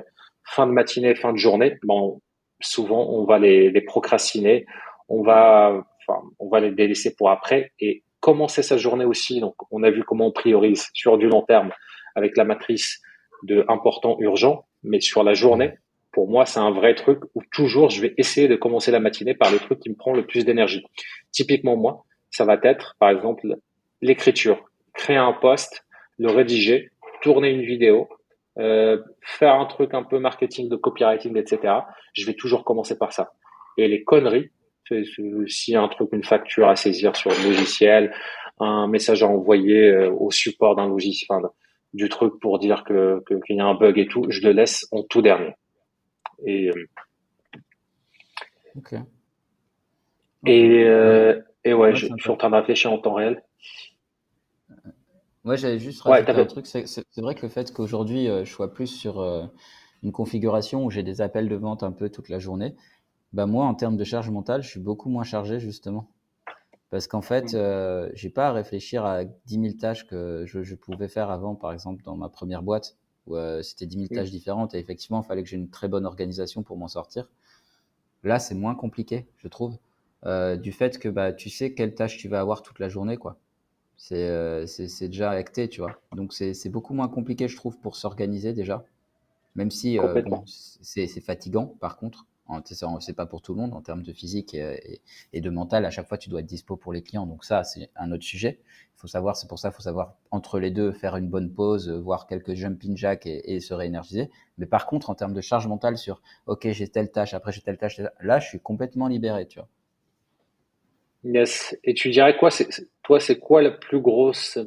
fin de matinée, fin de journée, bon, souvent on va les, procrastiner, on va, enfin, on va les délaisser pour après et commencer sa journée aussi. Donc, on a vu comment on priorise sur du long terme avec la matrice de important, urgent. Mais sur la journée, pour moi, c'est un vrai truc où toujours je vais essayer de commencer la matinée par le truc qui me prend le plus d'énergie. Typiquement, moi, ça va être, par exemple, l'écriture. Créer un post, le rédiger, tourner une vidéo, euh, faire un truc un peu marketing, de copywriting, etc. Je vais toujours commencer par ça. Et les conneries, a un truc, une facture à saisir sur le logiciel, un message à envoyer euh, au support d'un logiciel, du truc pour dire que qu'il y a un bug et tout, je le laisse en tout dernier. Et euh, et, euh, et ouais, je, suis en train de réfléchir en temps réel. Ouais, j'avais juste rajouté un truc. C'est vrai que le fait qu'aujourd'hui euh, je sois plus sur une configuration où j'ai des appels de vente un peu toute la journée, bah moi en termes de charge mentale, je suis beaucoup moins chargé justement. Parce qu'en fait, euh, j'ai pas à réfléchir à 10 000 tâches que je, pouvais faire avant, par exemple, dans ma première boîte, où euh, c'était 10 000 tâches différentes et effectivement, il fallait que j'ai une très bonne organisation pour m'en sortir. Là, c'est moins compliqué, je trouve, euh, du fait que bah, tu sais quelle tâche tu vas avoir toute la journée, quoi. C'est euh, déjà acté, tu vois. Donc, c'est beaucoup moins compliqué, je trouve, pour s'organiser déjà. Même si euh, c'est fatigant, par contre. C'est pas pour tout le monde en termes de physique et, de mental. À chaque fois, tu dois être dispo pour les clients. Donc ça, c'est un autre sujet. Il faut savoir, c'est pour ça, il faut savoir entre les deux faire une bonne pause, voir quelques jumping jacks et, se réénergiser. Mais par contre, en termes de charge mentale sur, ok, j'ai telle tâche, après j'ai telle tâche, là, je suis complètement libéré, tu vois. Yes. Et tu dirais quoi Toi, c'est quoi la plus grosse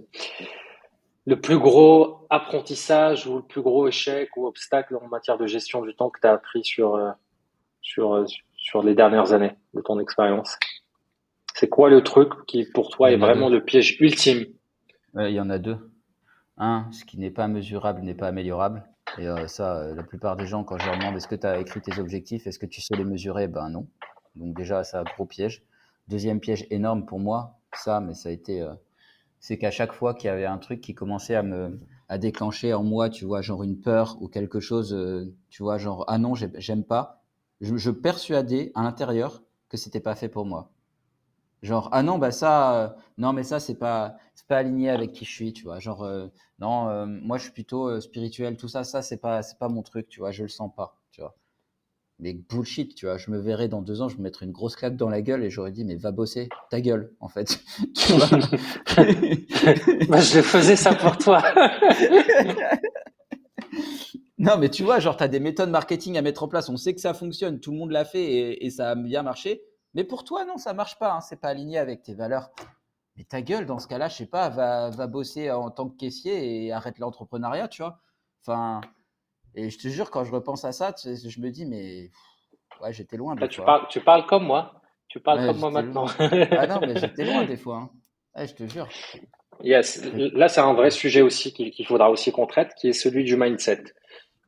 le plus gros apprentissage ou le plus gros échec ou obstacle en matière de gestion du temps que tu as appris sur, euh, sur, euh, sur les dernières années de ton expérience? C'est quoi le truc qui, pour toi, est vraiment le piège ultime? Il y en a deux. Un, ce qui n'est pas mesurable n'est pas améliorable. Et euh, ça, la plupart des gens, quand je leur demande est-ce que tu as écrit tes objectifs, est-ce que tu sais les mesurer? Ben non. Donc déjà, ça, gros piège. Deuxième piège énorme pour moi, ça, mais ça a été c'est qu'à chaque fois qu'il y avait un truc qui commençait à me à déclencher en moi, tu vois, genre une peur ou quelque chose, euh, tu vois, genre ah non, j'aime pas, je, persuadais à l'intérieur que c'était pas fait pour moi. Genre ah non, bah ça, euh, non mais ça c'est pas c'est pas aligné avec qui je suis, tu vois. Genre euh, non, moi je suis plutôt spirituel, tout ça, ça c'est pas c'est pas mon truc, tu vois, je le sens pas, tu vois mais bullshit, tu vois. Je me verrais dans deux ans, je me mettrais une grosse claque dans la gueule et j'aurais dit, mais va bosser, ta gueule, en fait. (laughs) tu vois (laughs) bah, je faisais ça pour toi. (laughs) non, mais tu vois, genre, tu as des méthodes marketing à mettre en place. On sait que ça fonctionne, tout le monde l'a fait et, ça a bien marché. Mais pour toi, non, ça marche pas. Hein, c'est pas aligné avec tes valeurs. Mais ta gueule, dans ce cas-là, je sais pas, va, va bosser en tant que caissier et arrête l'entrepreneuriat, tu vois. Enfin, et je te jure, quand je repense à ça, je me dis, mais ouais, j'étais loin. Des tu, Parles, tu parles comme moi. Tu parles comme moi maintenant. ah non, mais j'étais loin des (laughs) fois. Hein. je te jure. Yes. Là, c'est un vrai sujet aussi qu'il faudra aussi qu'on traite, qui est celui du mindset.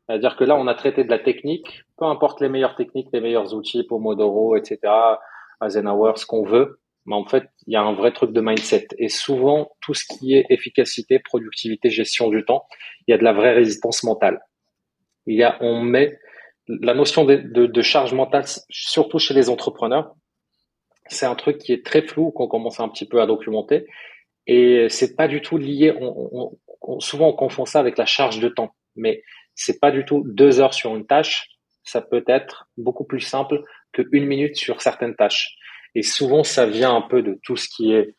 C'est-à-dire que là, on a traité de la technique, peu importe les meilleures techniques, les meilleurs outils, Pomodoro, etc., Eisenhower, ce qu'on veut. Mais en fait, il y a un vrai truc de mindset. Et souvent, tout ce qui est efficacité, productivité, gestion du temps, il y a de la vraie résistance mentale il y a, on met la notion de, de, charge mentale, surtout chez les entrepreneurs. C'est un truc qui est très flou qu'on commence un petit peu à documenter et c'est pas du tout lié. On, on, souvent, on confond ça avec la charge de temps, mais c'est pas du tout deux heures sur une tâche. Ça peut être beaucoup plus simple que une minute sur certaines tâches. Et souvent, ça vient un peu de tout ce qui est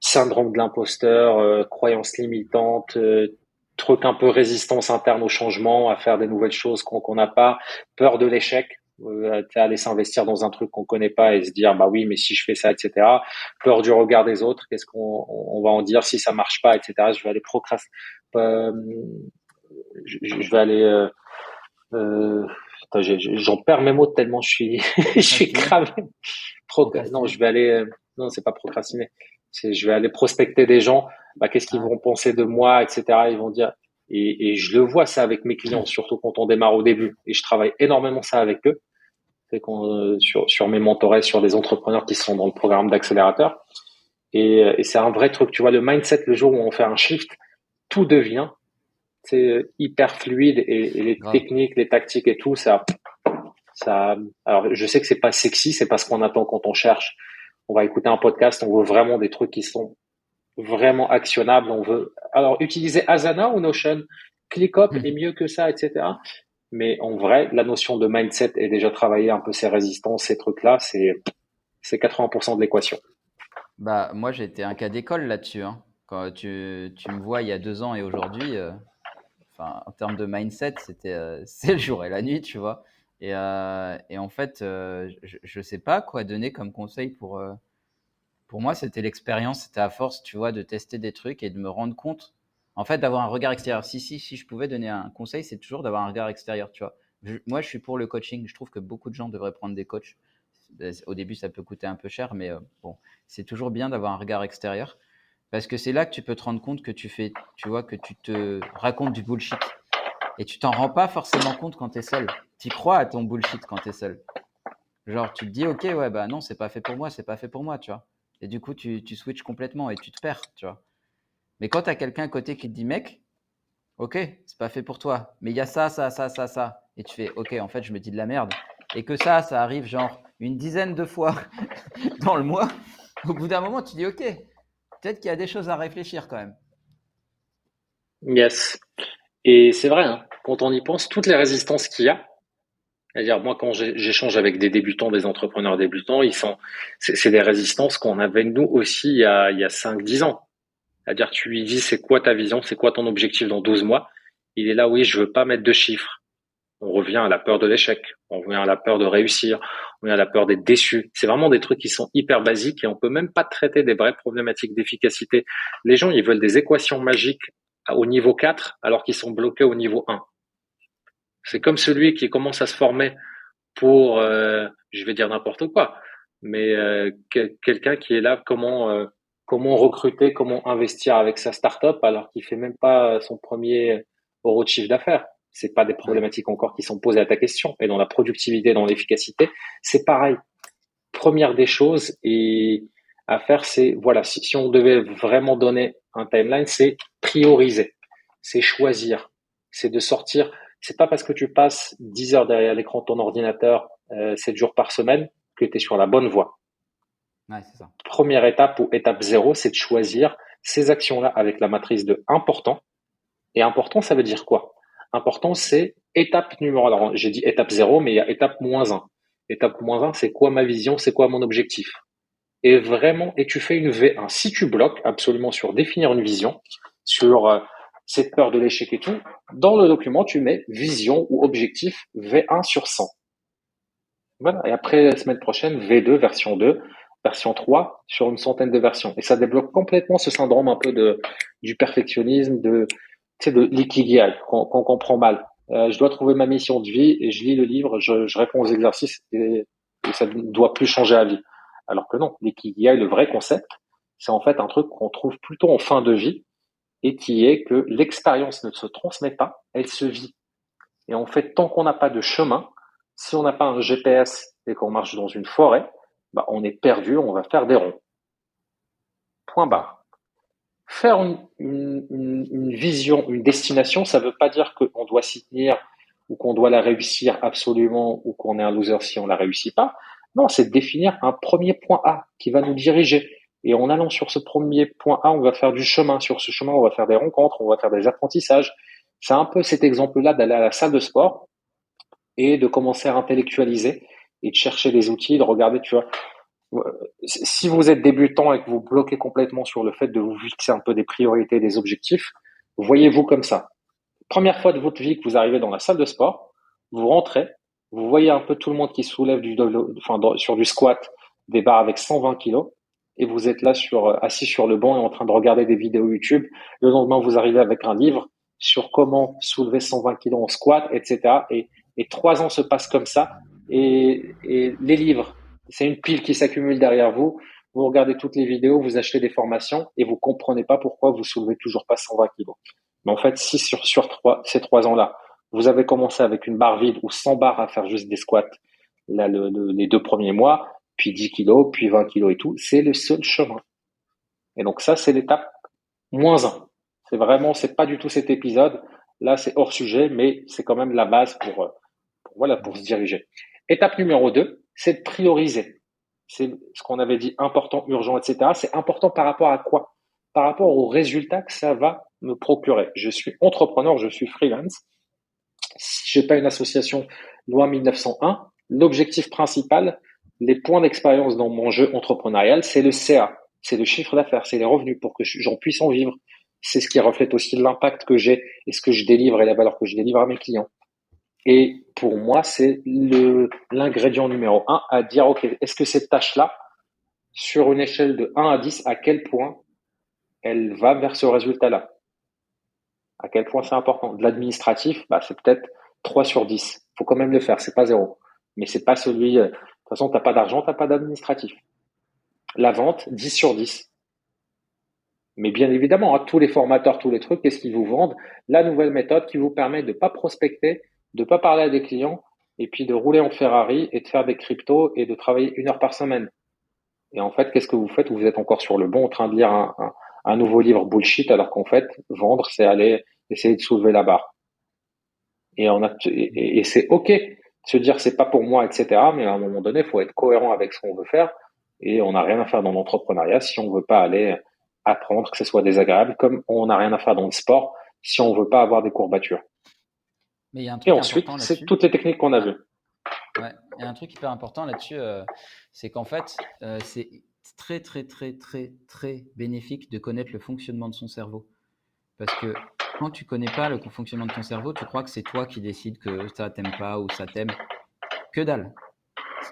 syndrome de l'imposteur, euh, croyances limitantes, euh, truc un peu résistance interne au changement, à faire des nouvelles choses qu'on n'a pas, peur de l'échec, euh, aller s'investir dans un truc qu'on connaît pas et se dire bah oui mais si je fais ça etc peur du regard des autres qu'est-ce qu'on on va en dire si ça marche pas etc je vais aller procrastiner euh, je, je, vais aller euh, euh j'en perds mes mots tellement je suis (laughs) je suis cravé non je vais aller non c'est pas procrastiner je vais aller prospecter des gens bah, qu'est-ce qu'ils vont penser de moi, etc. Ils vont dire, et, et, je le vois ça avec mes clients, surtout quand on démarre au début, et je travaille énormément ça avec eux, c'est qu'on euh, sur, sur mes mentorés, sur des entrepreneurs qui sont dans le programme d'accélérateur, et, et c'est un vrai truc, tu vois, le mindset, le jour où on fait un shift, tout devient c'est hyper fluide et, et les techniques, les tactiques et tout, ça, ça. Alors, je sais que c'est pas sexy, c'est pas ce qu'on attend quand on cherche. On va écouter un podcast, on veut vraiment des trucs qui sont vraiment actionnable. On veut alors utiliser Asana ou Notion, ClickUp hmm. est mieux que ça, etc. Mais en vrai, la notion de mindset est déjà travaillée un peu ces résistances, ces trucs-là, c'est c'est 80% de l'équation. Bah moi j'ai été un cas d'école là-dessus. Hein. Quand tu, tu, me vois il y a deux ans et aujourd'hui, euh, enfin en termes de mindset, c'était euh, (laughs) c'est le jour et la nuit, tu vois. Et, euh, et en fait, je ne sais pas quoi donner comme conseil pour pour moi, c'était l'expérience, c'était à force, tu vois, de tester des trucs et de me rendre compte, en fait, d'avoir un regard extérieur. Si, si, si je pouvais donner un conseil, c'est toujours d'avoir un regard extérieur, tu vois. moi, je suis pour le coaching. Je trouve que beaucoup de gens devraient prendre des coachs. Au début, ça peut coûter un peu cher, mais euh, bon, c'est toujours bien d'avoir un regard extérieur parce que c'est là que tu peux te rendre compte que tu fais, tu vois, que tu te racontes du bullshit et tu t'en rends pas forcément compte quand tu es seul. Tu crois à ton bullshit quand tu es seul. Genre, tu te dis, ok, ouais, bah non, c'est pas fait pour moi, c'est pas fait pour moi, tu vois. Et du coup, tu, tu switches complètement et tu te perds, tu vois. Mais quand tu quelqu'un à côté qui te dit, mec, ok, c'est pas fait pour toi, mais il y a ça, ça, ça, ça, ça. Et tu fais, ok, en fait, je me dis de la merde. Et que ça, ça arrive genre une dizaine de fois (laughs) dans le mois. Au bout d'un moment, tu dis, ok, peut-être qu'il y a des choses à réfléchir quand même. Yes. Et c'est vrai, hein, quand on y pense, toutes les résistances qu'il y a, c'est-à-dire moi quand j'échange avec des débutants, des entrepreneurs débutants, ils sont, c'est des résistances qu'on avait nous aussi il y a, il y a 5-10 ans. C'est-à-dire tu lui dis c'est quoi ta vision, c'est quoi ton objectif dans 12 mois. Il est là, oui, je veux pas mettre de chiffres. On revient à la peur de l'échec, on revient à la peur de réussir, on revient à la peur d'être déçu. C'est vraiment des trucs qui sont hyper basiques et on peut même pas traiter des vraies problématiques d'efficacité. Les gens, ils veulent des équations magiques au niveau 4 alors qu'ils sont bloqués au niveau 1. C'est comme celui qui commence à se former pour, euh, je vais dire n'importe quoi, mais euh, quelqu'un qui est là, comment euh, comment recruter, comment investir avec sa startup alors qu'il fait même pas son premier euro de chiffre d'affaires. C'est pas des problématiques encore qui sont posées à ta question. Et dans la productivité, dans l'efficacité, c'est pareil. Première des choses et à faire, c'est voilà, si, si on devait vraiment donner un timeline, c'est prioriser, c'est choisir, c'est de sortir. C'est pas parce que tu passes 10 heures derrière l'écran de ton ordinateur euh, 7 jours par semaine que tu es sur la bonne voie. Ouais, ça. Première étape ou étape zéro, c'est de choisir ces actions-là avec la matrice de important. Et important, ça veut dire quoi? Important, c'est étape numéro. Alors, j'ai dit étape zéro, mais il y a étape moins 1. Étape moins 1, c'est quoi ma vision C'est quoi mon objectif? Et vraiment, et tu fais une V1. Si tu bloques absolument sur définir une vision, sur euh, cette peur de l'échec et tout, dans le document, tu mets vision ou objectif V1 sur 100. Voilà. Et après, la semaine prochaine, V2, version 2, version 3, sur une centaine de versions. Et ça débloque complètement ce syndrome un peu de, du perfectionnisme, de, tu sais, de l'ikigai, qu'on comprend mal. Euh, je dois trouver ma mission de vie et je lis le livre, je, je réponds aux exercices et, ça ne doit plus changer à vie. Alors que non, l'ikigai, le vrai concept, c'est en fait un truc qu'on trouve plutôt en fin de vie et qui est que l'expérience ne se transmet pas, elle se vit. Et en fait, tant qu'on n'a pas de chemin, si on n'a pas un GPS et qu'on marche dans une forêt, bah, on est perdu, on va faire des ronds. Point barre. Faire une, vision, une destination, ça ne veut pas dire qu'on doit s'y tenir ou qu'on doit la réussir absolument ou qu'on est un loser si on la réussit pas. Non, c'est définir un premier point A qui va nous diriger. Et en allant sur ce premier point A, on va faire du chemin. Sur ce chemin, on va faire des rencontres, on va faire des apprentissages. C'est un peu cet exemple-là d'aller à la salle de sport et de commencer à intellectualiser et de chercher des outils, de regarder, tu vois. Si vous êtes débutant et que vous bloquez complètement sur le fait de vous fixer un peu des priorités, des objectifs, voyez-vous comme ça. Première fois de votre vie que vous arrivez dans la salle de sport, vous rentrez, vous voyez un peu tout le monde qui soulève du, enfin, sur du squat des barres avec 120 kilos et vous êtes là sur, euh, assis sur le banc et en train de regarder des vidéos YouTube. Le lendemain, vous arrivez avec un livre sur comment soulever 120 kilos en squat, etc. Et, trois ans se passent comme ça. Et, les livres, c'est une pile qui s'accumule derrière vous. Vous regardez toutes les vidéos, vous achetez des formations et vous comprenez pas pourquoi vous soulevez toujours pas 120 kilos. Mais en fait, si sur, ces trois ans-là, vous avez commencé avec une barre vide ou 100 barres à faire juste des squats là, le, les deux premiers mois, puis 10 kilos, puis 20 kilos et tout, c'est le seul chemin. Et donc ça, c'est l'étape moins 1. C'est vraiment, c'est pas du tout cet épisode. Là, c'est hors sujet, mais c'est quand même la base pour, pour, voilà, pour se diriger. Étape numéro 2, c'est de prioriser. C'est ce qu'on avait dit important, urgent, etc. C'est important par rapport à quoi? Par rapport aux résultats que ça va me procurer. Je suis entrepreneur, je suis freelance si j'ai pas une association loi 1901, l'objectif principal, les points d'expérience dans mon jeu entrepreneurial, c'est le CA, c'est le chiffre d'affaires, c'est les revenus pour que j'en puisse en vivre. C'est ce qui reflète aussi l'impact que j'ai et ce que je délivre et la valeur que je délivre à mes clients. Et pour moi, c'est l'ingrédient numéro un à dire, OK, est-ce que cette tâche-là, sur une échelle de 1 à 10, à quel point elle va vers ce résultat-là? À quel point c'est important? De l'administratif, bah, c'est peut-être 3 sur 10. faut quand même le faire, c'est pas zéro. Mais c'est pas celui, euh, toute façon, t'as pas d'argent, t'as pas d'administratif. La vente, 10 sur 10. Mais bien évidemment, hein, tous les formateurs, tous les trucs, qu'est-ce qu'ils vous vendent? La nouvelle méthode qui vous permet de pas prospecter, de pas parler à des clients, et puis de rouler en Ferrari et de faire des cryptos et de travailler une heure par semaine. Et en fait, qu'est-ce que vous faites? Vous êtes encore sur le bon en train de lire un, nouveau livre bullshit, alors qu'en fait, vendre, c'est aller essayer de soulever la barre. Et, et, c'est ok de se dire c'est pas pour moi, etc. Mais à un moment donné, il faut être cohérent avec ce qu'on veut faire. Et on n'a rien à faire dans l'entrepreneuriat si on veut pas aller apprendre, que ce soit désagréable, comme on n'a rien à faire dans le sport si on veut pas avoir des courbatures. Mais y a un truc et ensuite, c'est toutes les techniques qu'on a vues. Ouais. Il y a un truc hyper important là-dessus, euh, c'est qu'en fait, euh, c'est très, très, très, très, très bénéfique de connaître le fonctionnement de son cerveau. Parce que quand tu connais pas le fonctionnement de ton cerveau, tu crois que c'est toi qui décides que ça t'aime pas ou ça t'aime. Que dalle.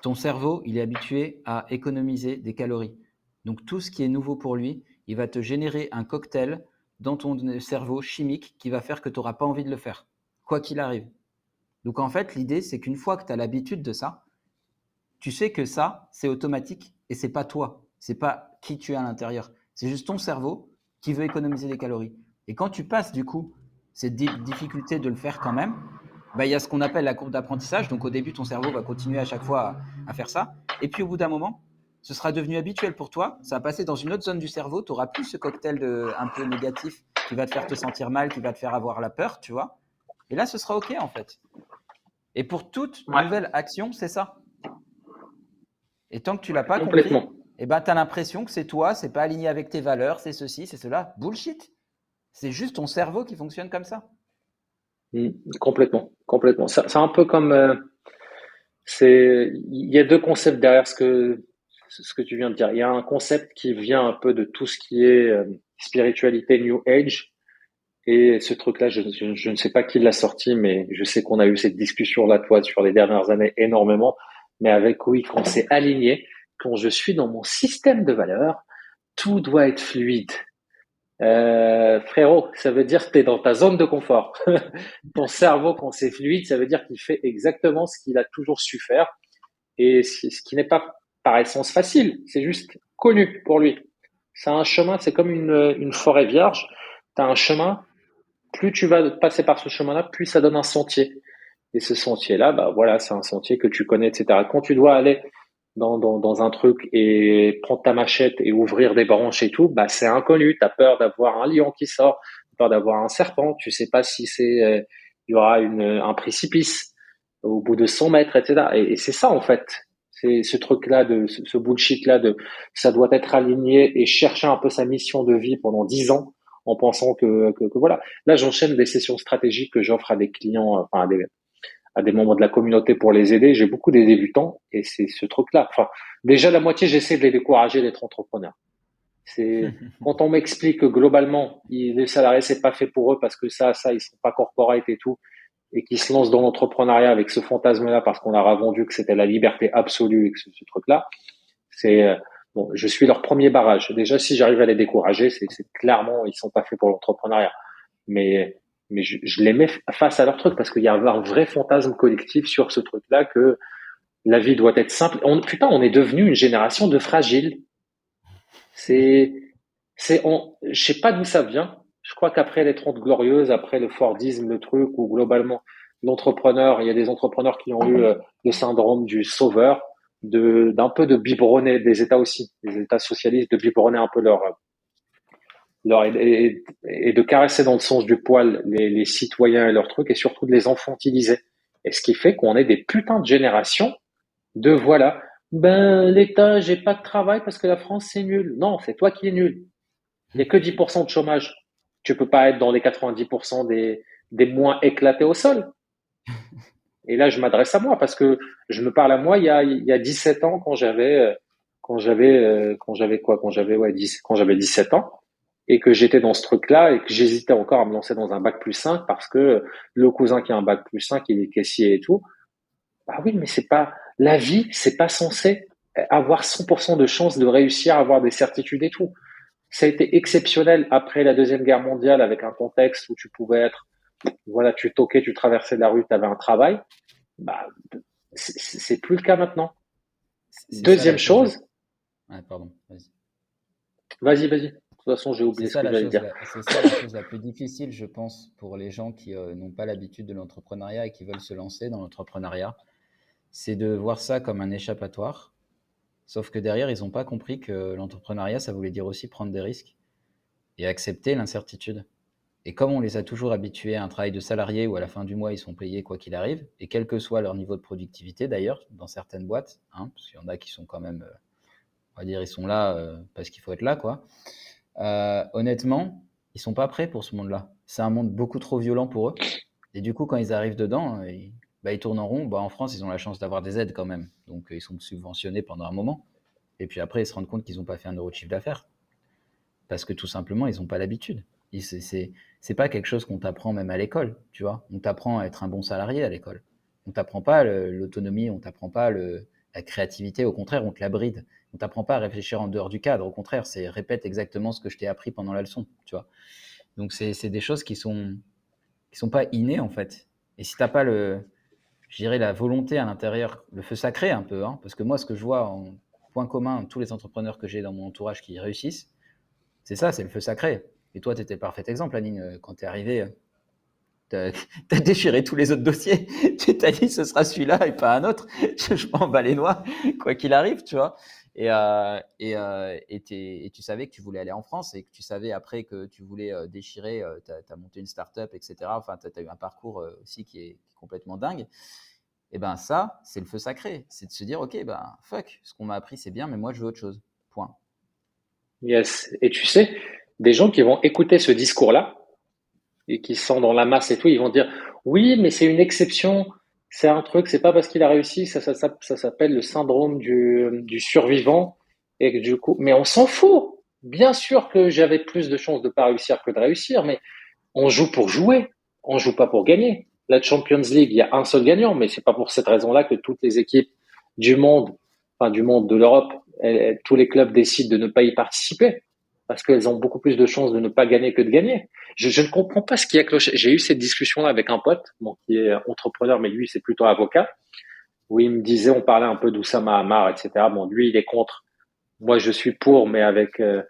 Ton cerveau, il est habitué à économiser des calories. Donc tout ce qui est nouveau pour lui, il va te générer un cocktail dans ton cerveau chimique qui va faire que tu n'auras pas envie de le faire, quoi qu'il arrive. Donc en fait, l'idée, c'est qu'une fois que tu as l'habitude de ça, tu sais que ça, c'est automatique et c'est pas toi, c'est pas qui tu es à l'intérieur, c'est juste ton cerveau qui veut économiser des calories. Et quand tu passes du coup cette difficulté de le faire quand même, bah, il y a ce qu'on appelle la courbe d'apprentissage. Donc au début, ton cerveau va continuer à chaque fois à, faire ça. Et puis au bout d'un moment, ce sera devenu habituel pour toi. Ça va passer dans une autre zone du cerveau. Tu n'auras plus ce cocktail de, un peu négatif qui va te faire te sentir mal, qui va te faire avoir la peur, tu vois. Et là, ce sera OK en fait. Et pour toute nouvelle action, c'est ça. Et tant que tu l'as pas compris, eh ben, tu as l'impression que c'est toi, c'est pas aligné avec tes valeurs, c'est ceci, c'est cela. Bullshit. C'est juste ton cerveau qui fonctionne comme ça. Mmh, complètement, complètement. C'est un peu comme. Euh, c'est il y a deux concepts derrière ce que ce que tu viens de dire. Il y a un concept qui vient un peu de tout ce qui est euh, spiritualité New Age et ce truc-là, je, je, ne sais pas qui l'a sorti, mais je sais qu'on a eu cette discussion-là, toi, sur les dernières années énormément. Mais avec oui, quand c'est aligné, quand je suis dans mon système de valeurs, tout doit être fluide. Euh, frérot, ça veut dire que tu es dans ta zone de confort. (laughs) Ton cerveau, quand c'est fluide, ça veut dire qu'il fait exactement ce qu'il a toujours su faire. Et ce qui n'est pas par essence facile, c'est juste connu pour lui. C'est un chemin, c'est comme une, une forêt vierge. Tu as un chemin, plus tu vas passer par ce chemin-là, plus ça donne un sentier. Et ce sentier-là, bah voilà, c'est un sentier que tu connais, etc. Quand tu dois aller dans, dans, dans, un truc et prendre ta machette et ouvrir des branches et tout, bah c'est inconnu. Tu as peur d'avoir un lion qui sort, as peur d'avoir un serpent. Tu sais pas si c'est euh, y aura une, un précipice au bout de 100 mètres, etc. Et, c'est ça en fait. C'est ce truc-là de ce, ce bullshit-là de ça doit être aligné et chercher un peu sa mission de vie pendant 10 ans en pensant que, que, que voilà. Là, j'enchaîne des sessions stratégiques que j'offre à des clients, enfin à des, à des membres de la communauté pour les aider. J'ai beaucoup des débutants et c'est ce truc-là. Enfin, déjà la moitié, j'essaie de les décourager d'être entrepreneurs. C'est (laughs) quand on m'explique que globalement, les salariés c'est pas fait pour eux parce que ça, ça, ils sont pas corporate et tout, et qu'ils se lancent dans l'entrepreneuriat avec ce fantasme-là parce qu'on leur a vendu que c'était la liberté absolue et que ce, ce truc-là, c'est euh, Bon, je suis leur premier barrage. Déjà, si j'arrive à les décourager, c'est clairement, ils sont pas faits pour l'entrepreneuriat. Mais, mais je, je, les mets face à leur truc parce qu'il y a un vrai fantasme collectif sur ce truc-là que la vie doit être simple. On, putain, on est devenu une génération de fragiles. C'est, c'est, on, je sais pas d'où ça vient. Je crois qu'après les 30 glorieuses, après le Fordisme, le truc, ou globalement, l'entrepreneur, il y a des entrepreneurs qui ont eu euh, le syndrome du sauveur de d'un peu de biberonner des États aussi, des États socialistes, de biberonner un peu leur leur et, de caresser dans le sens du poil les, les citoyens et leurs trucs et surtout de les infantiliser. Et ce qui fait qu'on est des putains de générations de voilà, ben l'État, j'ai pas de travail parce que la France c'est nul. Non, c'est toi qui es nul. Il n'y a que 10% de chômage. Tu peux pas être dans les 90% des, des moins éclatés au sol. Et là, je m'adresse à moi parce que je me parle à moi il y a, il y a 17 ans quand j'avais, euh, quand j'avais, euh, quand j'avais quoi, quand j'avais, ouais, 10, quand j'avais 17 ans et que j'étais dans ce truc-là et que j'hésitais encore à me lancer dans un bac plus 5 parce que le cousin qui a un bac plus 5, il est caissier et tout. Bah oui, mais c'est pas, la vie, c'est pas censé avoir 100% de chances de réussir à avoir des certitudes et tout. Ça a été exceptionnel après la deuxième guerre mondiale avec un contexte où tu pouvais être voilà, tu toquais, tu traversais la rue, tu avais un travail. Bah, c'est plus le cas maintenant. Deuxième chose. pardon, vas-y. Vas-y, vas-y. De toute façon, j'ai oublié ce que j'allais dire. C'est ça la chose la plus difficile, je pense, pour les gens qui euh, n'ont pas l'habitude de l'entrepreneuriat et qui veulent se lancer dans l'entrepreneuriat. C'est de voir ça comme un échappatoire Sauf que derrière, ils n'ont pas compris que l'entrepreneuriat, ça voulait dire aussi prendre des risques et accepter l'incertitude. Et comme on les a toujours habitués à un travail de salarié où à la fin du mois, ils sont payés quoi qu'il arrive, et quel que soit leur niveau de productivité d'ailleurs, dans certaines boîtes, hein, parce qu'il y en a qui sont quand même, euh, on va dire, ils sont là euh, parce qu'il faut être là, quoi. Euh, honnêtement, ils sont pas prêts pour ce monde-là. C'est un monde beaucoup trop violent pour eux. Et du coup, quand ils arrivent dedans, ils, bah, ils tournent en rond. Bah, en France, ils ont la chance d'avoir des aides quand même. Donc, ils sont subventionnés pendant un moment. Et puis après, ils se rendent compte qu'ils n'ont pas fait un euro de chiffre d'affaires. Parce que tout simplement, ils n'ont pas l'habitude. C'est pas quelque chose qu'on t'apprend même à l'école, tu vois. On t'apprend à être un bon salarié à l'école. On t'apprend pas l'autonomie, on t'apprend pas le, la créativité. Au contraire, on te la bride. On t'apprend pas à réfléchir en dehors du cadre. Au contraire, c'est répète exactement ce que je t'ai appris pendant la leçon, tu vois. Donc c'est des choses qui sont qui sont pas innées en fait. Et si t'as pas le, je dirais la volonté à l'intérieur, le feu sacré un peu, hein, parce que moi ce que je vois en point commun tous les entrepreneurs que j'ai dans mon entourage qui réussissent, c'est ça, c'est le feu sacré. Et toi, tu étais le parfait exemple, Anine, euh, quand tu es arrivé. Euh, tu as, déchiré tous les autres dossiers. (laughs) tu t'as dit ce sera celui-là et pas un autre. (laughs) je, m'en bats les noix, quoi qu'il arrive, tu vois. Et, euh, et, tu savais que tu voulais aller en France et que tu savais après que tu voulais déchirer, tu as, monté une start-up, etc. Enfin, tu as, eu un parcours aussi qui est, complètement dingue. Et ben ça, c'est le feu sacré. C'est de se dire, OK, ben fuck, ce qu'on m'a appris, c'est bien, mais moi, je veux autre chose. Point. Yes. Et tu sais, des gens qui vont écouter ce discours-là et qui sont dans la masse et tout, ils vont dire oui, mais c'est une exception, c'est un truc, c'est pas parce qu'il a réussi, ça, ça, ça, s'appelle le syndrome du, du, survivant et du coup, mais on s'en fout. Bien sûr que j'avais plus de chances de pas réussir que de réussir, mais on joue pour jouer, on joue pas pour gagner. La Champions League, il y a un seul gagnant, mais c'est pas pour cette raison-là que toutes les équipes du monde, enfin du monde de l'Europe, tous les clubs décident de ne pas y participer parce qu'elles ont beaucoup plus de chances de ne pas gagner que de gagner. Je, je ne comprends pas ce qui a cloché. J'ai eu cette discussion-là avec un pote, bon, qui est entrepreneur, mais lui, c'est plutôt avocat, où il me disait, on parlait un peu d'Oussama Hamar, etc. Bon, lui, il est contre. Moi, je suis pour, mais avec, euh,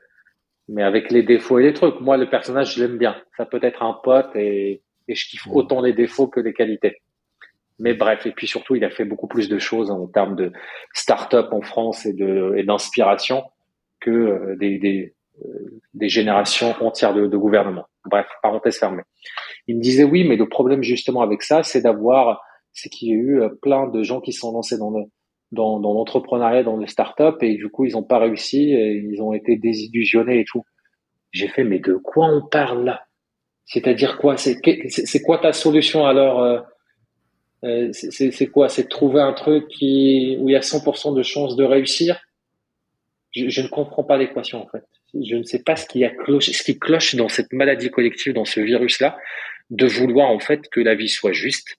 mais avec les défauts et les trucs. Moi, le personnage, je l'aime bien. Ça peut être un pote et, et je kiffe autant les défauts que les qualités. Mais bref, et puis surtout, il a fait beaucoup plus de choses en termes de start-up en France et de et d'inspiration que euh, des, des, des générations entières de, de gouvernements. Bref, parenthèse fermée. Il me disait oui, mais le problème justement avec ça, c'est d'avoir, c'est qu'il y a eu euh, plein de gens qui sont lancés dans le dans, dans l'entrepreneuriat, dans les startups, et du coup, ils n'ont pas réussi, ils ont été désillusionnés et tout. J'ai fait, mais de quoi on parle là? C'est-à-dire quoi? C'est quoi ta solution alors euh, euh C'est quoi? C'est trouver un truc qui où il y a 100% de chances de réussir? Je, je ne comprends pas l'équation en fait je ne sais pas ce qui, cloche, dans cette maladie collective, dans ce virus-là, de vouloir en fait que la vie soit juste,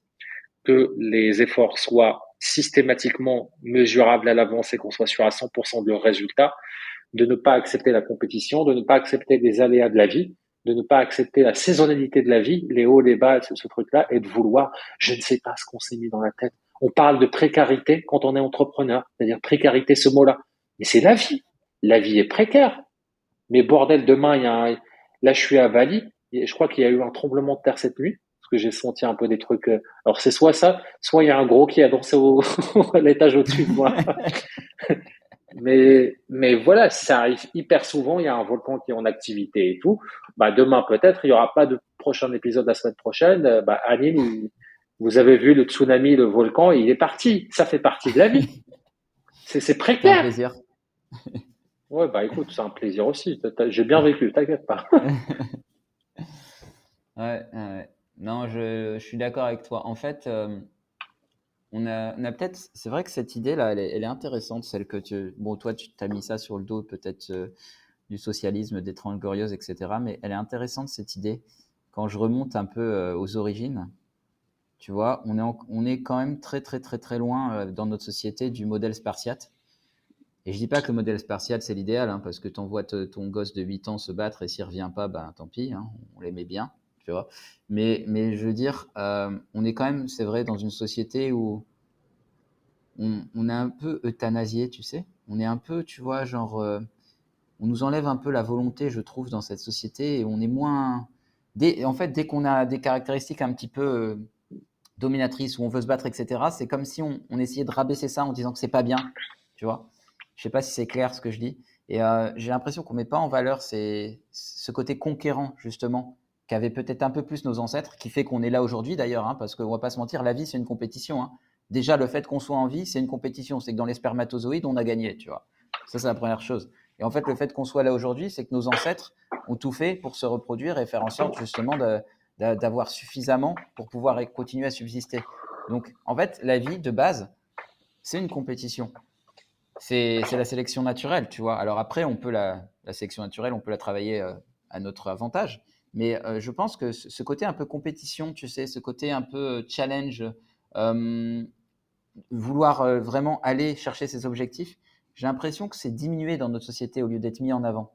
que les efforts soient systématiquement mesurables à l'avance et qu'on soit sûr à 100% de leurs résultats, de ne pas accepter la compétition, de ne pas accepter des aléas de la vie, de ne pas accepter la saisonnalité de la vie, les hauts, les bas, ce, ce truc-là, et de vouloir, je ne sais pas ce qu'on s'est mis dans la tête. On parle de précarité quand on est entrepreneur, c'est-à-dire précarité, ce mot-là. Mais c'est la vie. La vie est précaire. Mais bordel, demain, il y a un... là, je suis à Bali. Et je crois qu'il y a eu un tremblement de terre cette nuit parce que j'ai senti un peu des trucs. Euh, alors c'est soit ça, soit il y a un gros qui a dansé au (laughs) à l'étage au-dessus de moi. (laughs) mais mais voilà, ça arrive hyper souvent. Il y a un volcan qui est en activité et tout. Bah demain peut-être il y aura pas de prochain épisode la semaine prochaine. Euh, bah Anine, vous avez vu le tsunami, le volcan, il est parti. Ça fait partie de la vie. (laughs) C'est précaire. Ouais, bah écoute, c'est un plaisir aussi. J'ai bien vécu, t'inquiète pas. (laughs) ouais, non, je, suis d'accord avec toi. En fait, euh, on a, on a peut-être. C'est vrai que cette idée-là, elle, elle est, intéressante, celle que tu. Bon, toi, tu t'as mis ça sur le dos, peut-être euh, du socialisme, des Trente Glorieuses, etc. Mais elle est intéressante, cette idée. Quand je remonte un peu euh, aux origines, tu vois, on est, on est quand même très, très, très, très loin dans notre société du modèle spartiate et je dis pas que le modèle spartiate, c'est l'idéal, hein, parce que tu envoies ton gosse de 8 ans se battre et s'il revient pas, ben tant pis, hein, on l'aimait bien, tu vois. Mais, je veux dire, euh, on est quand même, c'est vrai, dans une société où on, est un peu euthanasié, tu sais. On est un peu, tu vois, genre, euh, on nous enlève un peu la volonté, je trouve, dans cette société, et on est moins. En fait, dès qu'on a des caractéristiques un petit peu euh, dominatrices, où on veut se battre, etc., c'est comme si on, on essayait de rabaisser ça en disant que c'est pas bien, tu vois. Je sais pas si c'est clair ce que je dis. Et euh, j'ai l'impression qu'on met pas en valeur ce côté conquérant, justement, qu'avaient peut-être un peu plus nos ancêtres, qui fait qu'on est là aujourd'hui d'ailleurs, hein, parce qu'on va pas se mentir, la vie, c'est une compétition. Hein. Déjà, le fait qu'on soit en vie, c'est une compétition. C'est que dans les spermatozoïdes, on a gagné, tu vois. Ça, c'est la première chose. Et en fait, le fait qu'on soit là aujourd'hui, c'est que nos ancêtres ont tout fait pour se reproduire et faire en sorte justement d'avoir suffisamment pour pouvoir continuer à subsister. Donc, en fait, la vie de base, c'est une compétition. C'est la sélection naturelle, tu vois. Alors après, on peut la, sélection naturelle, on peut la travailler euh, à notre avantage. Mais euh, je pense que ce côté un peu compétition, tu sais, ce côté un peu challenge, euh, vouloir vraiment aller chercher ses objectifs, j'ai l'impression que c'est diminué dans notre société au lieu d'être mis en avant.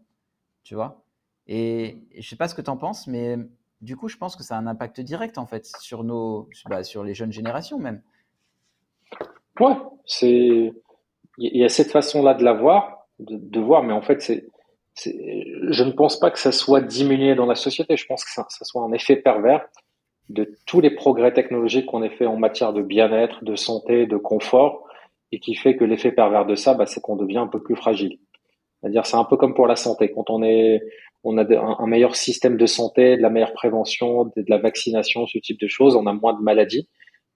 Tu vois Et je sais pas ce que tu en penses, mais du coup, je pense que ça a un impact direct, en fait, sur, nos, bah, sur les jeunes générations même. Ouais, c'est. Il y a cette façon-là de la voir, de, voir, mais en fait, c'est. Je ne pense pas que ça soit diminué dans la société. Je pense que ça, ça soit un effet pervers de tous les progrès technologiques qu'on ait fait en matière de bien-être, de santé, de confort, et qui fait que l'effet pervers de ça, bah, c'est qu'on devient un peu plus fragile. C'est-à-dire, c'est un peu comme pour la santé. Quand on est, on a un, meilleur système de santé, de la meilleure prévention, de, la vaccination, ce type de choses, on a moins de maladies.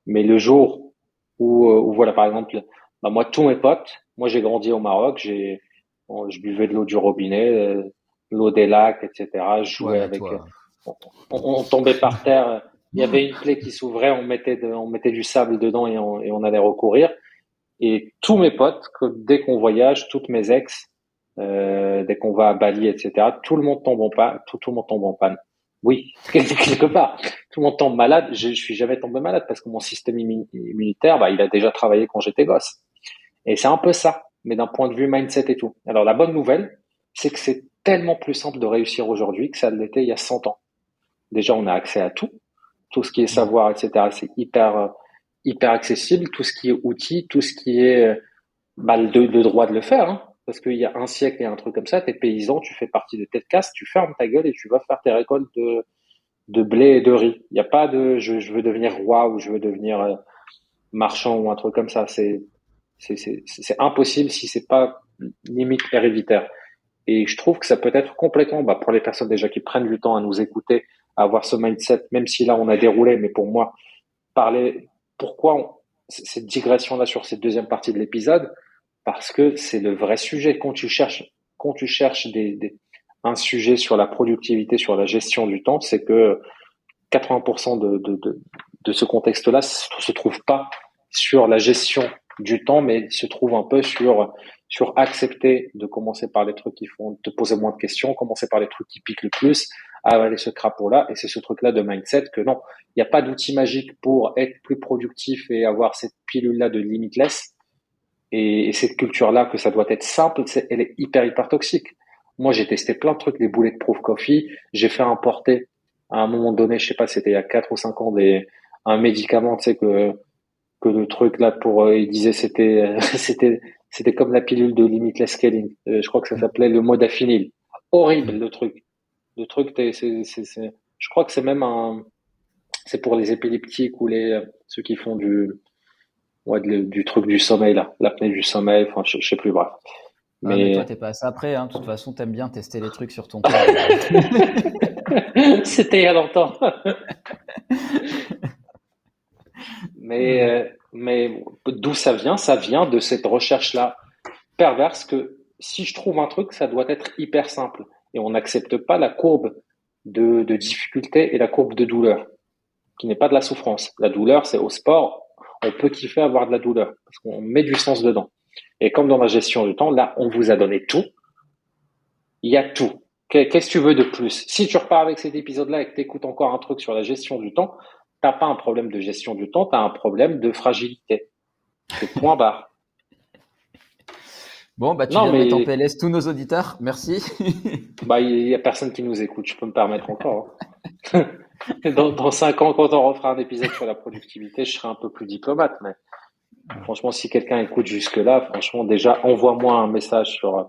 Mais le jour où, euh, où voilà, par exemple, bah, moi, tous mes potes, moi, j'ai grandi au Maroc, j'ai, je buvais de l'eau du robinet, euh, l'eau des lacs, etc. Je jouais avec, euh, on, on, tombait par terre. Il y avait une plaie qui s'ouvrait, on mettait, on mettait du sable dedans et on, et on allait recourir. Et tous mes potes, que dès qu'on voyage, toutes mes ex, euh, dès qu'on va à Bali, etc., tout le monde tombe en panne. Tout, tout le monde tombe en panne. Oui, (laughs) quelque part. Tout le monde tombe malade. Je, je suis jamais tombé malade parce que mon système immunitaire, bah, il a déjà travaillé quand j'étais gosse. Et c'est un peu ça, mais d'un point de vue mindset et tout. Alors la bonne nouvelle, c'est que c'est tellement plus simple de réussir aujourd'hui que ça l'était il y a 100 ans. Déjà, on a accès à tout, tout ce qui est savoir, etc. C'est hyper hyper accessible, tout ce qui est outils, tout ce qui est bah, le, droit de le faire. Hein. parce qu'il y a un siècle et un truc comme ça, tu es paysan, tu fais partie de tête casse, tu fermes ta gueule et tu vas faire tes récoltes de, de blé et de riz. Il n'y a pas de je, je, veux devenir roi ou je veux devenir euh, marchand ou un truc comme ça. C'est c'est impossible si c'est pas limite héréditaire. Et je trouve que ça peut être complètement, bah, pour les personnes déjà qui prennent du temps à nous écouter, à avoir ce mindset, même si là on a déroulé, mais pour moi, parler, pourquoi cette digression-là sur cette deuxième partie de l'épisode? Parce que c'est le vrai sujet. Quand tu cherches, quand tu cherches des, un sujet sur la productivité, sur la gestion du temps, c'est que 80% de, de, de, de, ce contexte-là se trouve pas sur la gestion du temps, mais se trouve un peu sur sur accepter de commencer par les trucs qui font te poser moins de questions, commencer par les trucs qui piquent le plus, avaler ce crapaud-là. Et c'est ce truc-là de mindset que non, il n'y a pas d'outil magique pour être plus productif et avoir cette pilule-là de limitless. Et, cette culture-là, que ça doit être simple, elle est hyper, hyper toxique. Moi, j'ai testé plein de trucs, des boulets de proof coffee. J'ai fait importer, à un moment donné, je sais pas, c'était il y a 4 ou 5 ans, des, un médicament, tu sais, que, que le truc là pour, euh, il disait c'était, (laughs) c'était, c'était comme la pilule de limitless scaling. Euh, je crois que ça s'appelait le modafinil. Horrible, le truc. Le truc, c'est, c'est, je crois que c'est même un, c'est pour les épileptiques ou les ceux qui font du ouais, du truc du sommeil là, l'apnée du sommeil. Enfin, je, sais plus bref. Ah, mais, toi, t'es pas ça après. Hein. De toute façon, t'aimes bien tester les trucs sur ton (laughs) corps. C'était il y a longtemps. (laughs) mais euh, mais d'où ça vient? Ça vient de cette recherche là perverse que si je trouve un truc, ça doit être hyper simple et on n'accepte pas la courbe de, de difficulté et la courbe de douleur qui n'est pas de la souffrance. La douleur, c'est au sport, on peut kiffer avoir de la douleur parce qu'on met du sens dedans. Et comme dans la gestion du temps, là, on vous a donné tout. Il y a tout. Qu'est-ce que tu veux de plus? Si tu repars avec cet épisode-là et que tu écoutes encore un truc sur la gestion du temps, t'as pas un problème de gestion du temps, tu as un problème de fragilité. C'est point barre. (laughs) Bon, bah, tu non, viens mais... mettre en PLS tous nos auditeurs. Merci. (laughs) bah, il y a personne qui nous écoute. Je peux me permettre encore. Hein. (laughs) dans, dans cinq ans, quand on refera un épisode sur la productivité, je serai un peu plus diplomate. Mais franchement, si quelqu'un écoute jusque-là, franchement, déjà, envoie-moi un message sur,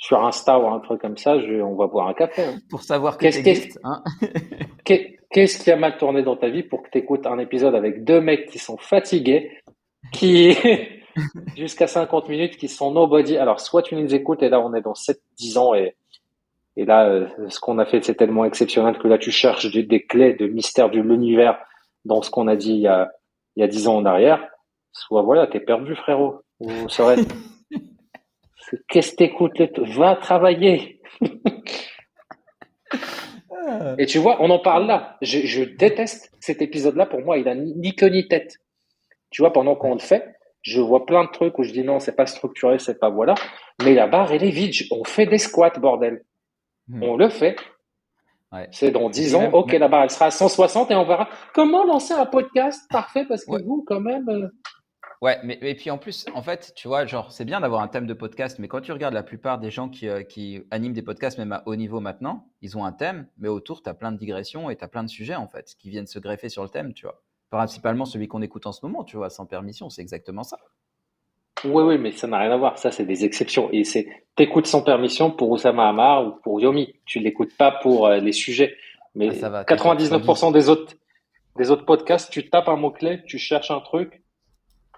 sur Insta ou un truc comme ça, je, on va boire un café. Hein. Pour savoir qu'est-ce qui hein qu'est-ce qui a mal tourné dans ta vie pour que tu écoutes un épisode avec deux mecs qui sont fatigués, qui, (laughs) jusqu'à 50 minutes qui sont nobody? Alors, soit tu nous écoutes et là, on est dans 7-10 ans et, et là, euh, ce qu'on a fait, c'est tellement exceptionnel que là, tu cherches des, des clés de mystère de l'univers dans ce qu'on a dit il y a, il y a 10 ans en arrière. Soit voilà, t'es perdu, frérot. Ou serait (laughs) Qu'est-ce que t'écoutes? Va travailler. (laughs) Et tu vois, on en parle là. Je, je déteste cet épisode-là. Pour moi, il a ni queue ni tête. Tu vois, pendant qu'on le fait, je vois plein de trucs où je dis non, c'est pas structuré, c'est pas voilà. Mais la barre, elle est vide. On fait des squats, bordel. Hmm. On le fait. Ouais. C'est dans 10 ans. ok, la barre, elle sera à 160 et on verra comment lancer un podcast parfait parce que vous, quand même. Euh, Ouais, mais et puis en plus, en fait, tu vois, genre, c'est bien d'avoir un thème de podcast, mais quand tu regardes la plupart des gens qui, euh, qui animent des podcasts, même à haut niveau maintenant, ils ont un thème, mais autour, tu as plein de digressions et tu as plein de sujets, en fait, qui viennent se greffer sur le thème, tu vois. Principalement celui qu'on écoute en ce moment, tu vois, sans permission, c'est exactement ça. Oui, oui, mais ça n'a rien à voir. Ça, c'est des exceptions. Et c'est, t'écoutes sans permission pour Oussama Hamar ou pour Yomi. Tu l'écoutes pas pour euh, les sujets. Mais 99% ah, des autres, des autres podcasts, tu tapes un mot-clé, tu cherches un truc,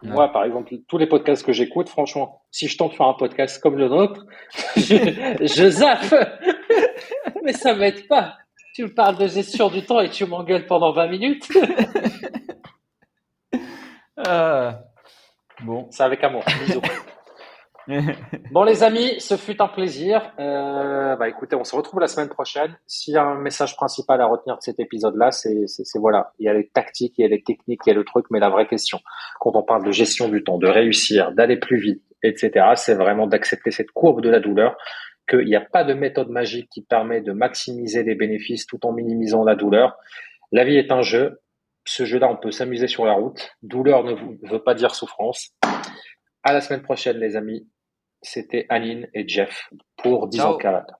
moi, par exemple, tous les podcasts que j'écoute, franchement, si je tombe sur un podcast comme le nôtre, (laughs) je, je zappe. (laughs) Mais ça m'aide pas. Tu me parles de gestion du temps et tu m'engueules pendant 20 minutes. (laughs) euh, bon. C'est avec amour. Bisous. (laughs) bon les amis, ce fut un plaisir. Euh, bah écoutez, on se retrouve la semaine prochaine. S'il y a un message principal à retenir de cet épisode-là, c'est voilà, il y a les tactiques, il y a les techniques, il y a le truc, mais la vraie question, quand on parle de gestion du temps, de réussir, d'aller plus vite, etc., c'est vraiment d'accepter cette courbe de la douleur, qu'il n'y a pas de méthode magique qui permet de maximiser les bénéfices tout en minimisant la douleur. La vie est un jeu. Ce jeu-là, on peut s'amuser sur la route. Douleur ne veut pas dire souffrance. À la semaine prochaine, les amis. C'était Aline et Jeff pour 10 ans carade.